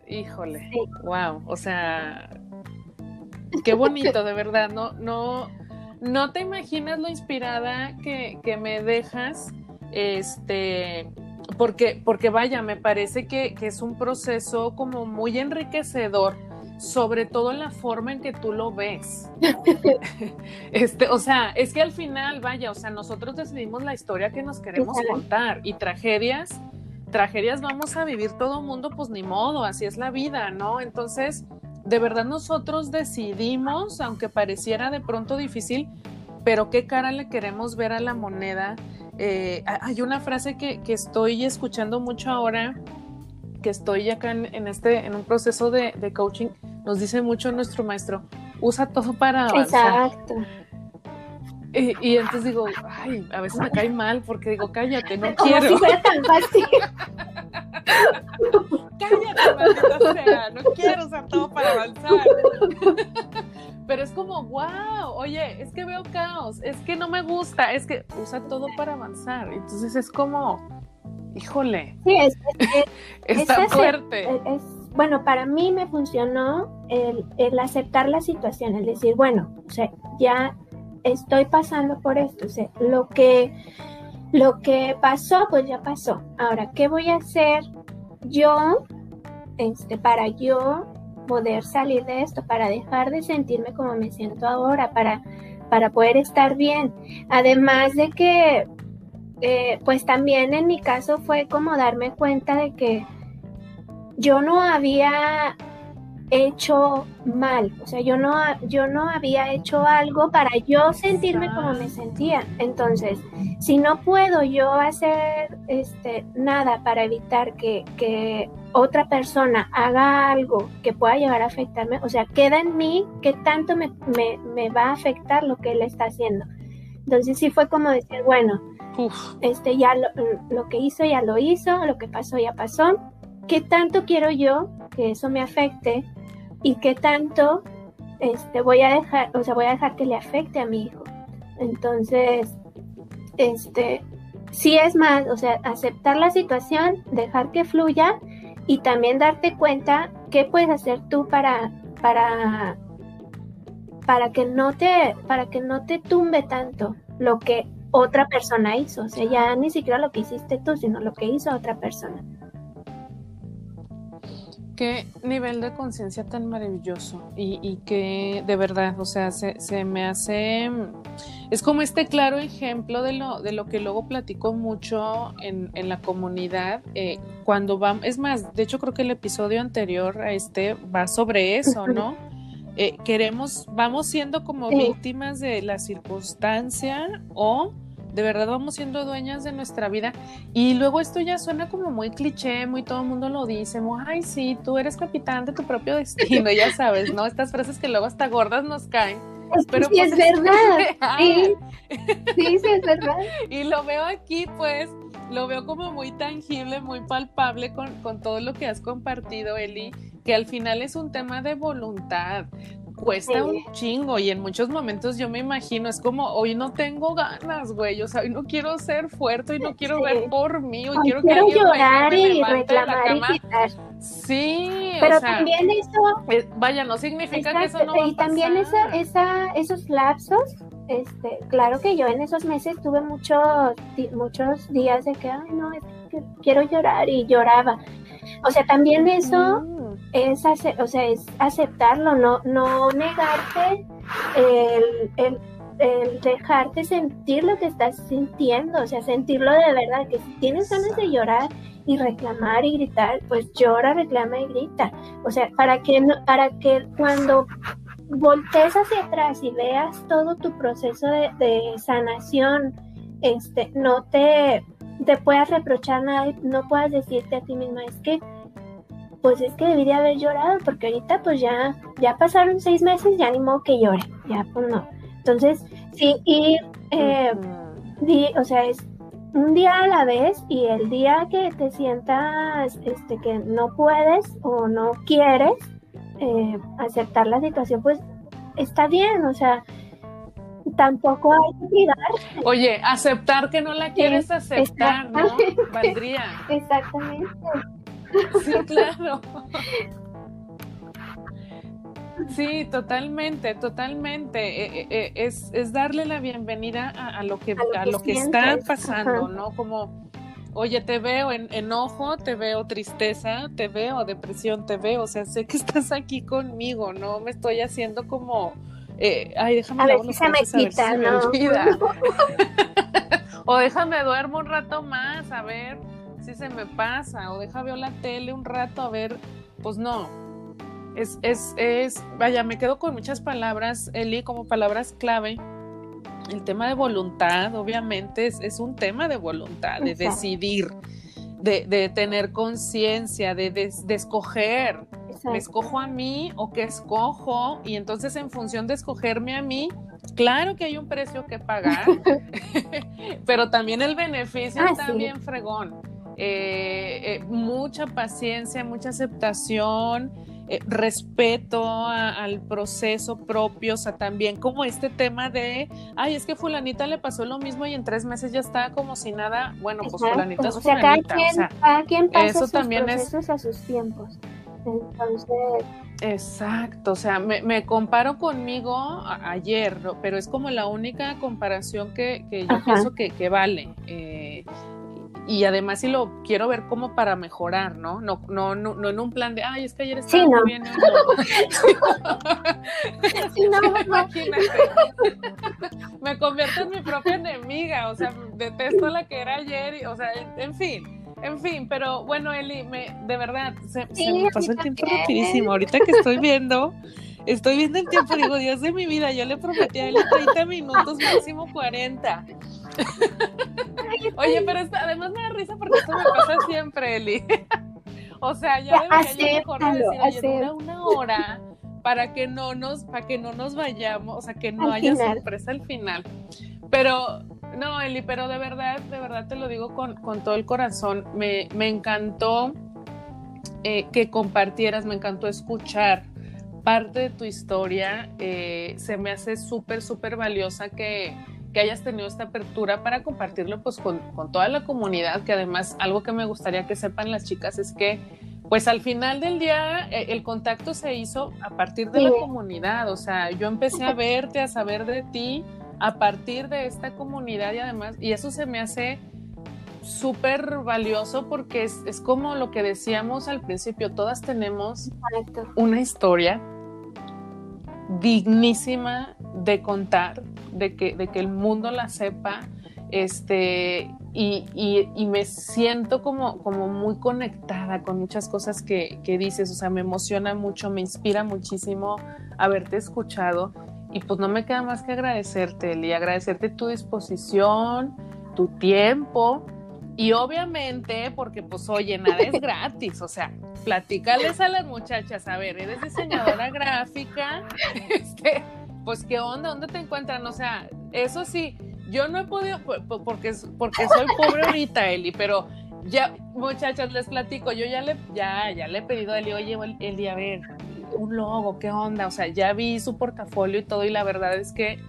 A: híjole, wow, o sea, qué bonito, de verdad, no, no, no te imaginas lo inspirada que, me dejas, este, porque, porque vaya, me parece que, es un proceso como muy enriquecedor, sobre todo en la forma en que tú lo ves. este, o sea, es que al final, vaya, o sea, nosotros decidimos la historia que nos queremos contar y tragedias, tragedias vamos a vivir todo mundo, pues ni modo, así es la vida, ¿no? Entonces, de verdad nosotros decidimos, aunque pareciera de pronto difícil, pero qué cara le queremos ver a la moneda. Eh, hay una frase que, estoy escuchando mucho ahora, que estoy acá en, este, en un proceso de, coaching, nos dice mucho nuestro maestro, usa todo para avanzar. Exacto. Y, entonces digo, ay, a veces me cae mal porque digo, cállate, no quiero. Si tan fácil. cállate, maldita sea, no quiero usar todo para avanzar. Pero es como, wow, oye, es que veo caos, es que no me gusta, es que usa todo para avanzar. Entonces es como, híjole.
B: Sí, es,
A: está fuerte.
B: bueno, para mí me funcionó el, el aceptar la situación, el decir, bueno, o sea, ya estoy pasando por esto, o sea, lo que, lo que pasó, pues ya pasó. Ahora, ¿qué voy a hacer yo este, para yo poder salir de esto, para dejar de sentirme como me siento ahora, para, para poder estar bien? Además de que, eh, pues también en mi caso fue como darme cuenta de que yo no había hecho mal, o sea, yo no, yo no había hecho algo para yo sentirme como me sentía. Entonces, si no puedo yo hacer este, nada para evitar que, que otra persona haga algo que pueda llegar a afectarme, o sea, queda en mí que tanto me, me, me va a afectar lo que él está haciendo. Entonces sí fue como decir, bueno, este ya lo, lo que hizo ya lo hizo, lo que pasó ya pasó. ¿Qué tanto quiero yo que eso me afecte y qué tanto este, voy a dejar, o sea, voy a dejar que le afecte a mi hijo. Entonces, este, sí es más, o sea, aceptar la situación, dejar que fluya y también darte cuenta qué puedes hacer tú para, para, para que no te, para que no te tumbe tanto lo que otra persona hizo. O sea, ya ni siquiera lo que hiciste tú, sino lo que hizo otra persona.
A: Qué nivel de conciencia tan maravilloso y, y, que de verdad, o sea, se, se, me hace, es como este claro ejemplo de lo, de lo que luego platico mucho en, en la comunidad, eh, cuando vamos, es más, de hecho creo que el episodio anterior a este va sobre eso, ¿no? Eh, queremos, vamos siendo como víctimas de la circunstancia o de verdad vamos siendo dueñas de nuestra vida. Y luego esto ya suena como muy cliché, muy todo el mundo lo dice, ay, sí, tú eres capitán de tu propio destino, ya sabes, ¿no? Estas frases que luego hasta gordas nos caen.
B: Pero sí, es pues, verdad. Sí. sí, sí, es verdad.
A: y lo veo aquí, pues, lo veo como muy tangible, muy palpable con, con todo lo que has compartido, Eli, que al final es un tema de voluntad cuesta un chingo y en muchos momentos yo me imagino, es como, hoy no tengo ganas, güey, o sea, hoy no quiero ser fuerte, hoy no quiero ver por mí, hoy, quiero, que alguien
B: llorar y reclamar y gritar.
A: Sí,
B: pero también eso...
A: Eh, vaya, no significa que eso no va
B: Y también esa, esa, esos lapsos, este, claro que yo en esos meses tuve muchos, muchos días de que, ay, no, es que quiero llorar y lloraba. O sea, también eso es, o sea, es aceptarlo, no, no negarte el, el, el, dejarte sentir lo que estás sintiendo, o sea, sentirlo de verdad, que si tienes ganas de llorar y reclamar y gritar, pues llora, reclama y grita. O sea, para que, para que cuando voltees hacia atrás y veas todo tu proceso de, de sanación, este, no te, te puedas reprochar nada, no puedas decirte a ti misma, es que pues es que debería haber llorado, porque ahorita pues ya, ya pasaron seis meses, ya ni modo que llore, ya pues no. Entonces, sí, ir, eh, o sea, es un día a la vez y el día que te sientas este, que no puedes o no quieres eh, aceptar la situación, pues está bien, o sea, tampoco hay que cuidar.
A: Oye, aceptar que no la quieres aceptar, ¿no? Valdría.
B: Exactamente.
A: Sí, claro. Sí, totalmente, totalmente. Eh, eh, eh, es, es, darle la bienvenida a, lo que, a lo que, está pasando, ¿no? Como, oye, te veo en enojo, te veo tristeza, te veo depresión, te veo, o sea, sé que estás aquí conmigo, no me estoy haciendo como, ay, déjame
B: a ver si se me quita, ¿no?
A: o déjame duermo un rato más, a ver se me pasa, o deja veo la tele un rato a ver, pues no. Es, es, es, vaya, me quedo con muchas palabras, Eli, como palabras clave. El tema de voluntad, obviamente, es, es un tema de voluntad, de decidir, de, de tener conciencia, de, de, escoger. ¿Me escojo a mí o qué escojo? Y entonces, en función de escogerme a mí, Claro que hay un precio que pagar, pero también el beneficio ah, está bien fregón. Eh, eh, mucha paciencia, mucha aceptación, eh, respeto al proceso propio, o sea, también como este tema de, ay, es que fulanita le pasó lo mismo y en tres meses ya está como si nada, bueno, pues fulanita es
B: o sea, Cada quien, pasa eso sus también procesos a sus tiempos. Entonces...
A: Exacto, o sea, me, comparo conmigo ayer, pero es como la única comparación que, yo pienso que, que vale y además si lo quiero ver como para mejorar, ¿no? No, no, no, no en un plan de, ay, es que ayer estaba muy bien.
B: sí, no,
A: imagínate. me convierto en mi propia enemiga, o sea, detesto la que era ayer, o sea, en, fin. En fin, pero bueno, Eli, me, de verdad, se, me pasó el tiempo rapidísimo. Ahorita que estoy viendo, estoy viendo el tiempo, digo, Dios de mi vida, yo le prometí a Eli 30 minutos, máximo 40. Oye, pero además me da risa porque esto me pasa siempre, Eli. o sea, ya debería yo mejor decir, oye, una hora para que no nos, para que no nos vayamos, o sea, que no haya sorpresa al final. Pero, no, Eli, pero de verdad, de verdad te lo digo con, con todo el corazón. Me, me encantó eh, que compartieras, me encantó escuchar parte de tu historia. Eh, se me hace súper, súper valiosa que que hayas tenido esta apertura para compartirlo pues con, con, toda la comunidad, que además algo que me gustaría que sepan las chicas es que pues al final del día eh, el contacto se hizo a partir de la comunidad, o sea, yo empecé a verte, a saber de ti a partir de esta comunidad y además, y eso se me hace súper valioso porque es, es, como lo que decíamos al principio, todas tenemos una historia dignísima de contar, de que, de que el mundo la sepa, este, y, y, me siento como, como muy conectada con muchas cosas que, que, dices, o sea, me emociona mucho, me inspira muchísimo haberte escuchado. y pues no me queda más que agradecerte, Eli, agradecerte tu disposición, tu tiempo y obviamente porque pues oye, nada es gratis, o sea, platícales a las muchachas, a ver, eres diseñadora gráfica, este, pues qué onda, ¿dónde te encuentran? O sea, eso sí, yo no he podido, porque, porque soy pobre ahorita, Eli, pero ya, muchachas, les platico, yo ya le, ya, ya le he pedido a Eli, oye, Eli, a ver, un logo, ¿qué onda? O sea, ya vi su portafolio y todo y la verdad es que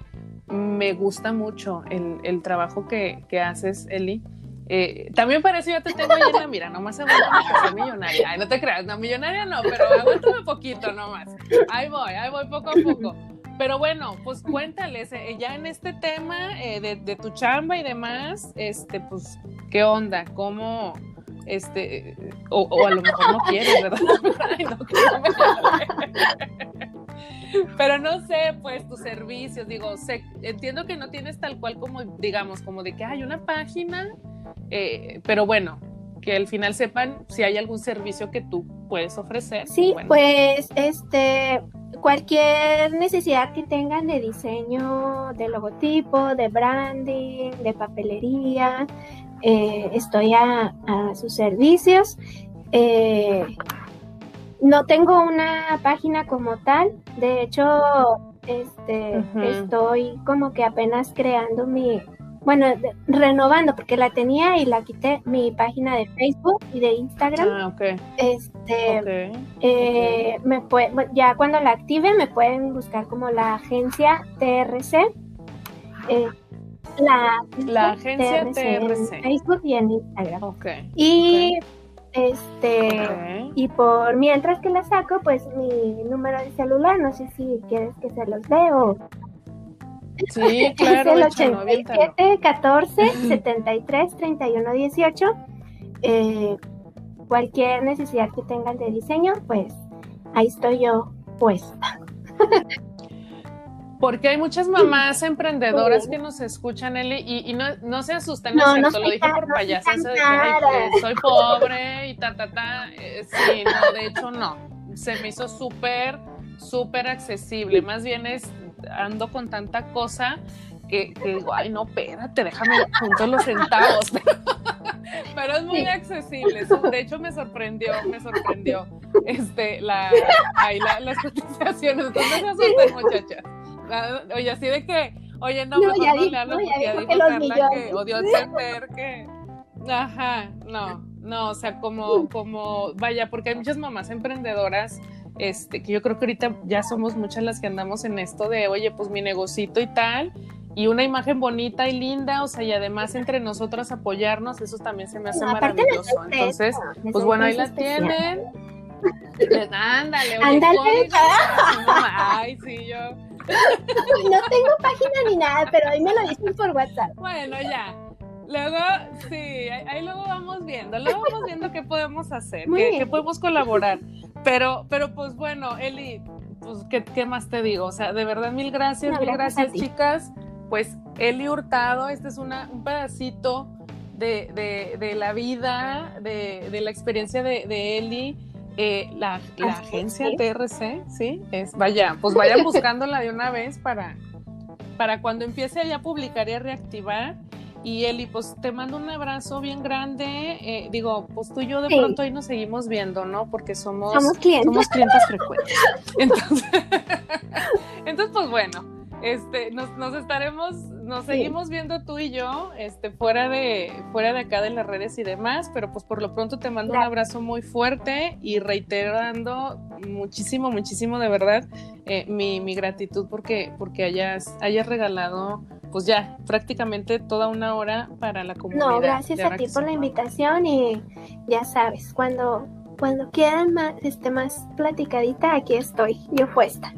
A: me gusta mucho el, trabajo que, haces, Eli. Eh, también parece yo te tengo ahí en la mira, nomás aguántame que soy millonaria. Ay, no te creas, no, millonaria no, pero aguántame poquito nomás. Ahí voy, ahí voy poco a poco. Pero bueno, pues cuéntales, eh, ya en este tema eh, de, tu chamba y demás, este, pues, ¿qué onda? ¿Cómo, este, o, a lo mejor no quieres, ¿verdad? Pero no sé, pues tus servicios, digo, sé, entiendo que no tienes tal cual como, digamos, como de que hay una página, eh, pero bueno, que al final sepan si hay algún servicio que tú puedes ofrecer.
B: Sí, pues este, cualquier necesidad que tengan de diseño, de logotipo, de branding, de papelería, eh, estoy a, sus servicios. Eh, no tengo una página como tal, de hecho, este, estoy como que apenas creando mi, bueno, renovando porque la tenía y la quité mi página de Facebook y de Instagram.
A: Ah,
B: Este, eh, me ya cuando la active me pueden buscar como la agencia TRC.
A: Eh, la, la agencia TRC,
B: en Facebook y en Instagram. Y este y por mientras que la saco, pues mi número de celular, no sé si quieres que se los veo.
A: Sí, claro.
B: es el 87 14 73 31 18. cualquier necesidad que tengan de diseño, pues ahí estoy yo puesta.
A: Porque hay muchas mamás emprendedoras que nos escuchan, Eli, y, no, no, se asusten, no, no, lo dije por de que soy pobre y ta, ta, ta. Eh, sí, no, de hecho no. Se me hizo súper, súper accesible. Más bien es, ando con tanta cosa que, digo, ay, no, espérate, déjame juntos los centavos. Pero es muy accesible. De hecho, me sorprendió, me sorprendió este, la, ahí las cotizaciones. Entonces, no se asusten, muchachas. Oye, así de que, oye, no, mejor no, le hablo porque ya dijo Carla que odió entender que. Ajá, no, no, o sea, como, como, vaya, porque hay muchas mamás emprendedoras, este, que yo creo que ahorita ya somos muchas las que andamos en esto de, oye, pues mi negocito y tal, y una imagen bonita y linda, o sea, y además entre nosotras apoyarnos, eso también se me hace maravilloso. Entonces, pues bueno, ahí la tienen. Ándale, oye,
B: Ándale.
A: Ay, sí, yo
B: no tengo página ni nada, pero ahí me lo dicen por WhatsApp.
A: Bueno, ya. Luego, sí, ahí, luego vamos viendo, luego vamos viendo qué podemos hacer, qué, podemos colaborar. Pero, pero pues bueno, Eli, pues ¿qué, más te digo? O sea, de verdad, mil gracias, mil gracias, chicas. Pues Eli Hurtado, este es una, un pedacito de, de, la vida, de, de la experiencia de, de Eli eh, la, agencia TRC, ¿sí? Es, vaya, pues vayan buscándola de una vez para, para cuando empiece ya a publicar y a reactivar. Y Eli, pues te mando un abrazo bien grande. Eh, digo, pues tú y yo de pronto ahí nos seguimos viendo, ¿no? Porque somos,
B: somos clientes,
A: clientes frecuentes. Entonces, entonces, pues bueno, este, nos, nos estaremos, nos seguimos viendo tú y yo, este, fuera de, fuera de acá de las redes y demás, pero pues por lo pronto te mando un abrazo muy fuerte y reiterando muchísimo, muchísimo de verdad eh, mi, mi, gratitud porque, porque hayas, hayas regalado pues ya prácticamente toda una hora para la comunidad.
B: No, gracias a ti por la invitación y ya sabes, cuando, cuando quieran más, este, más platicadita, aquí estoy, yo puesta.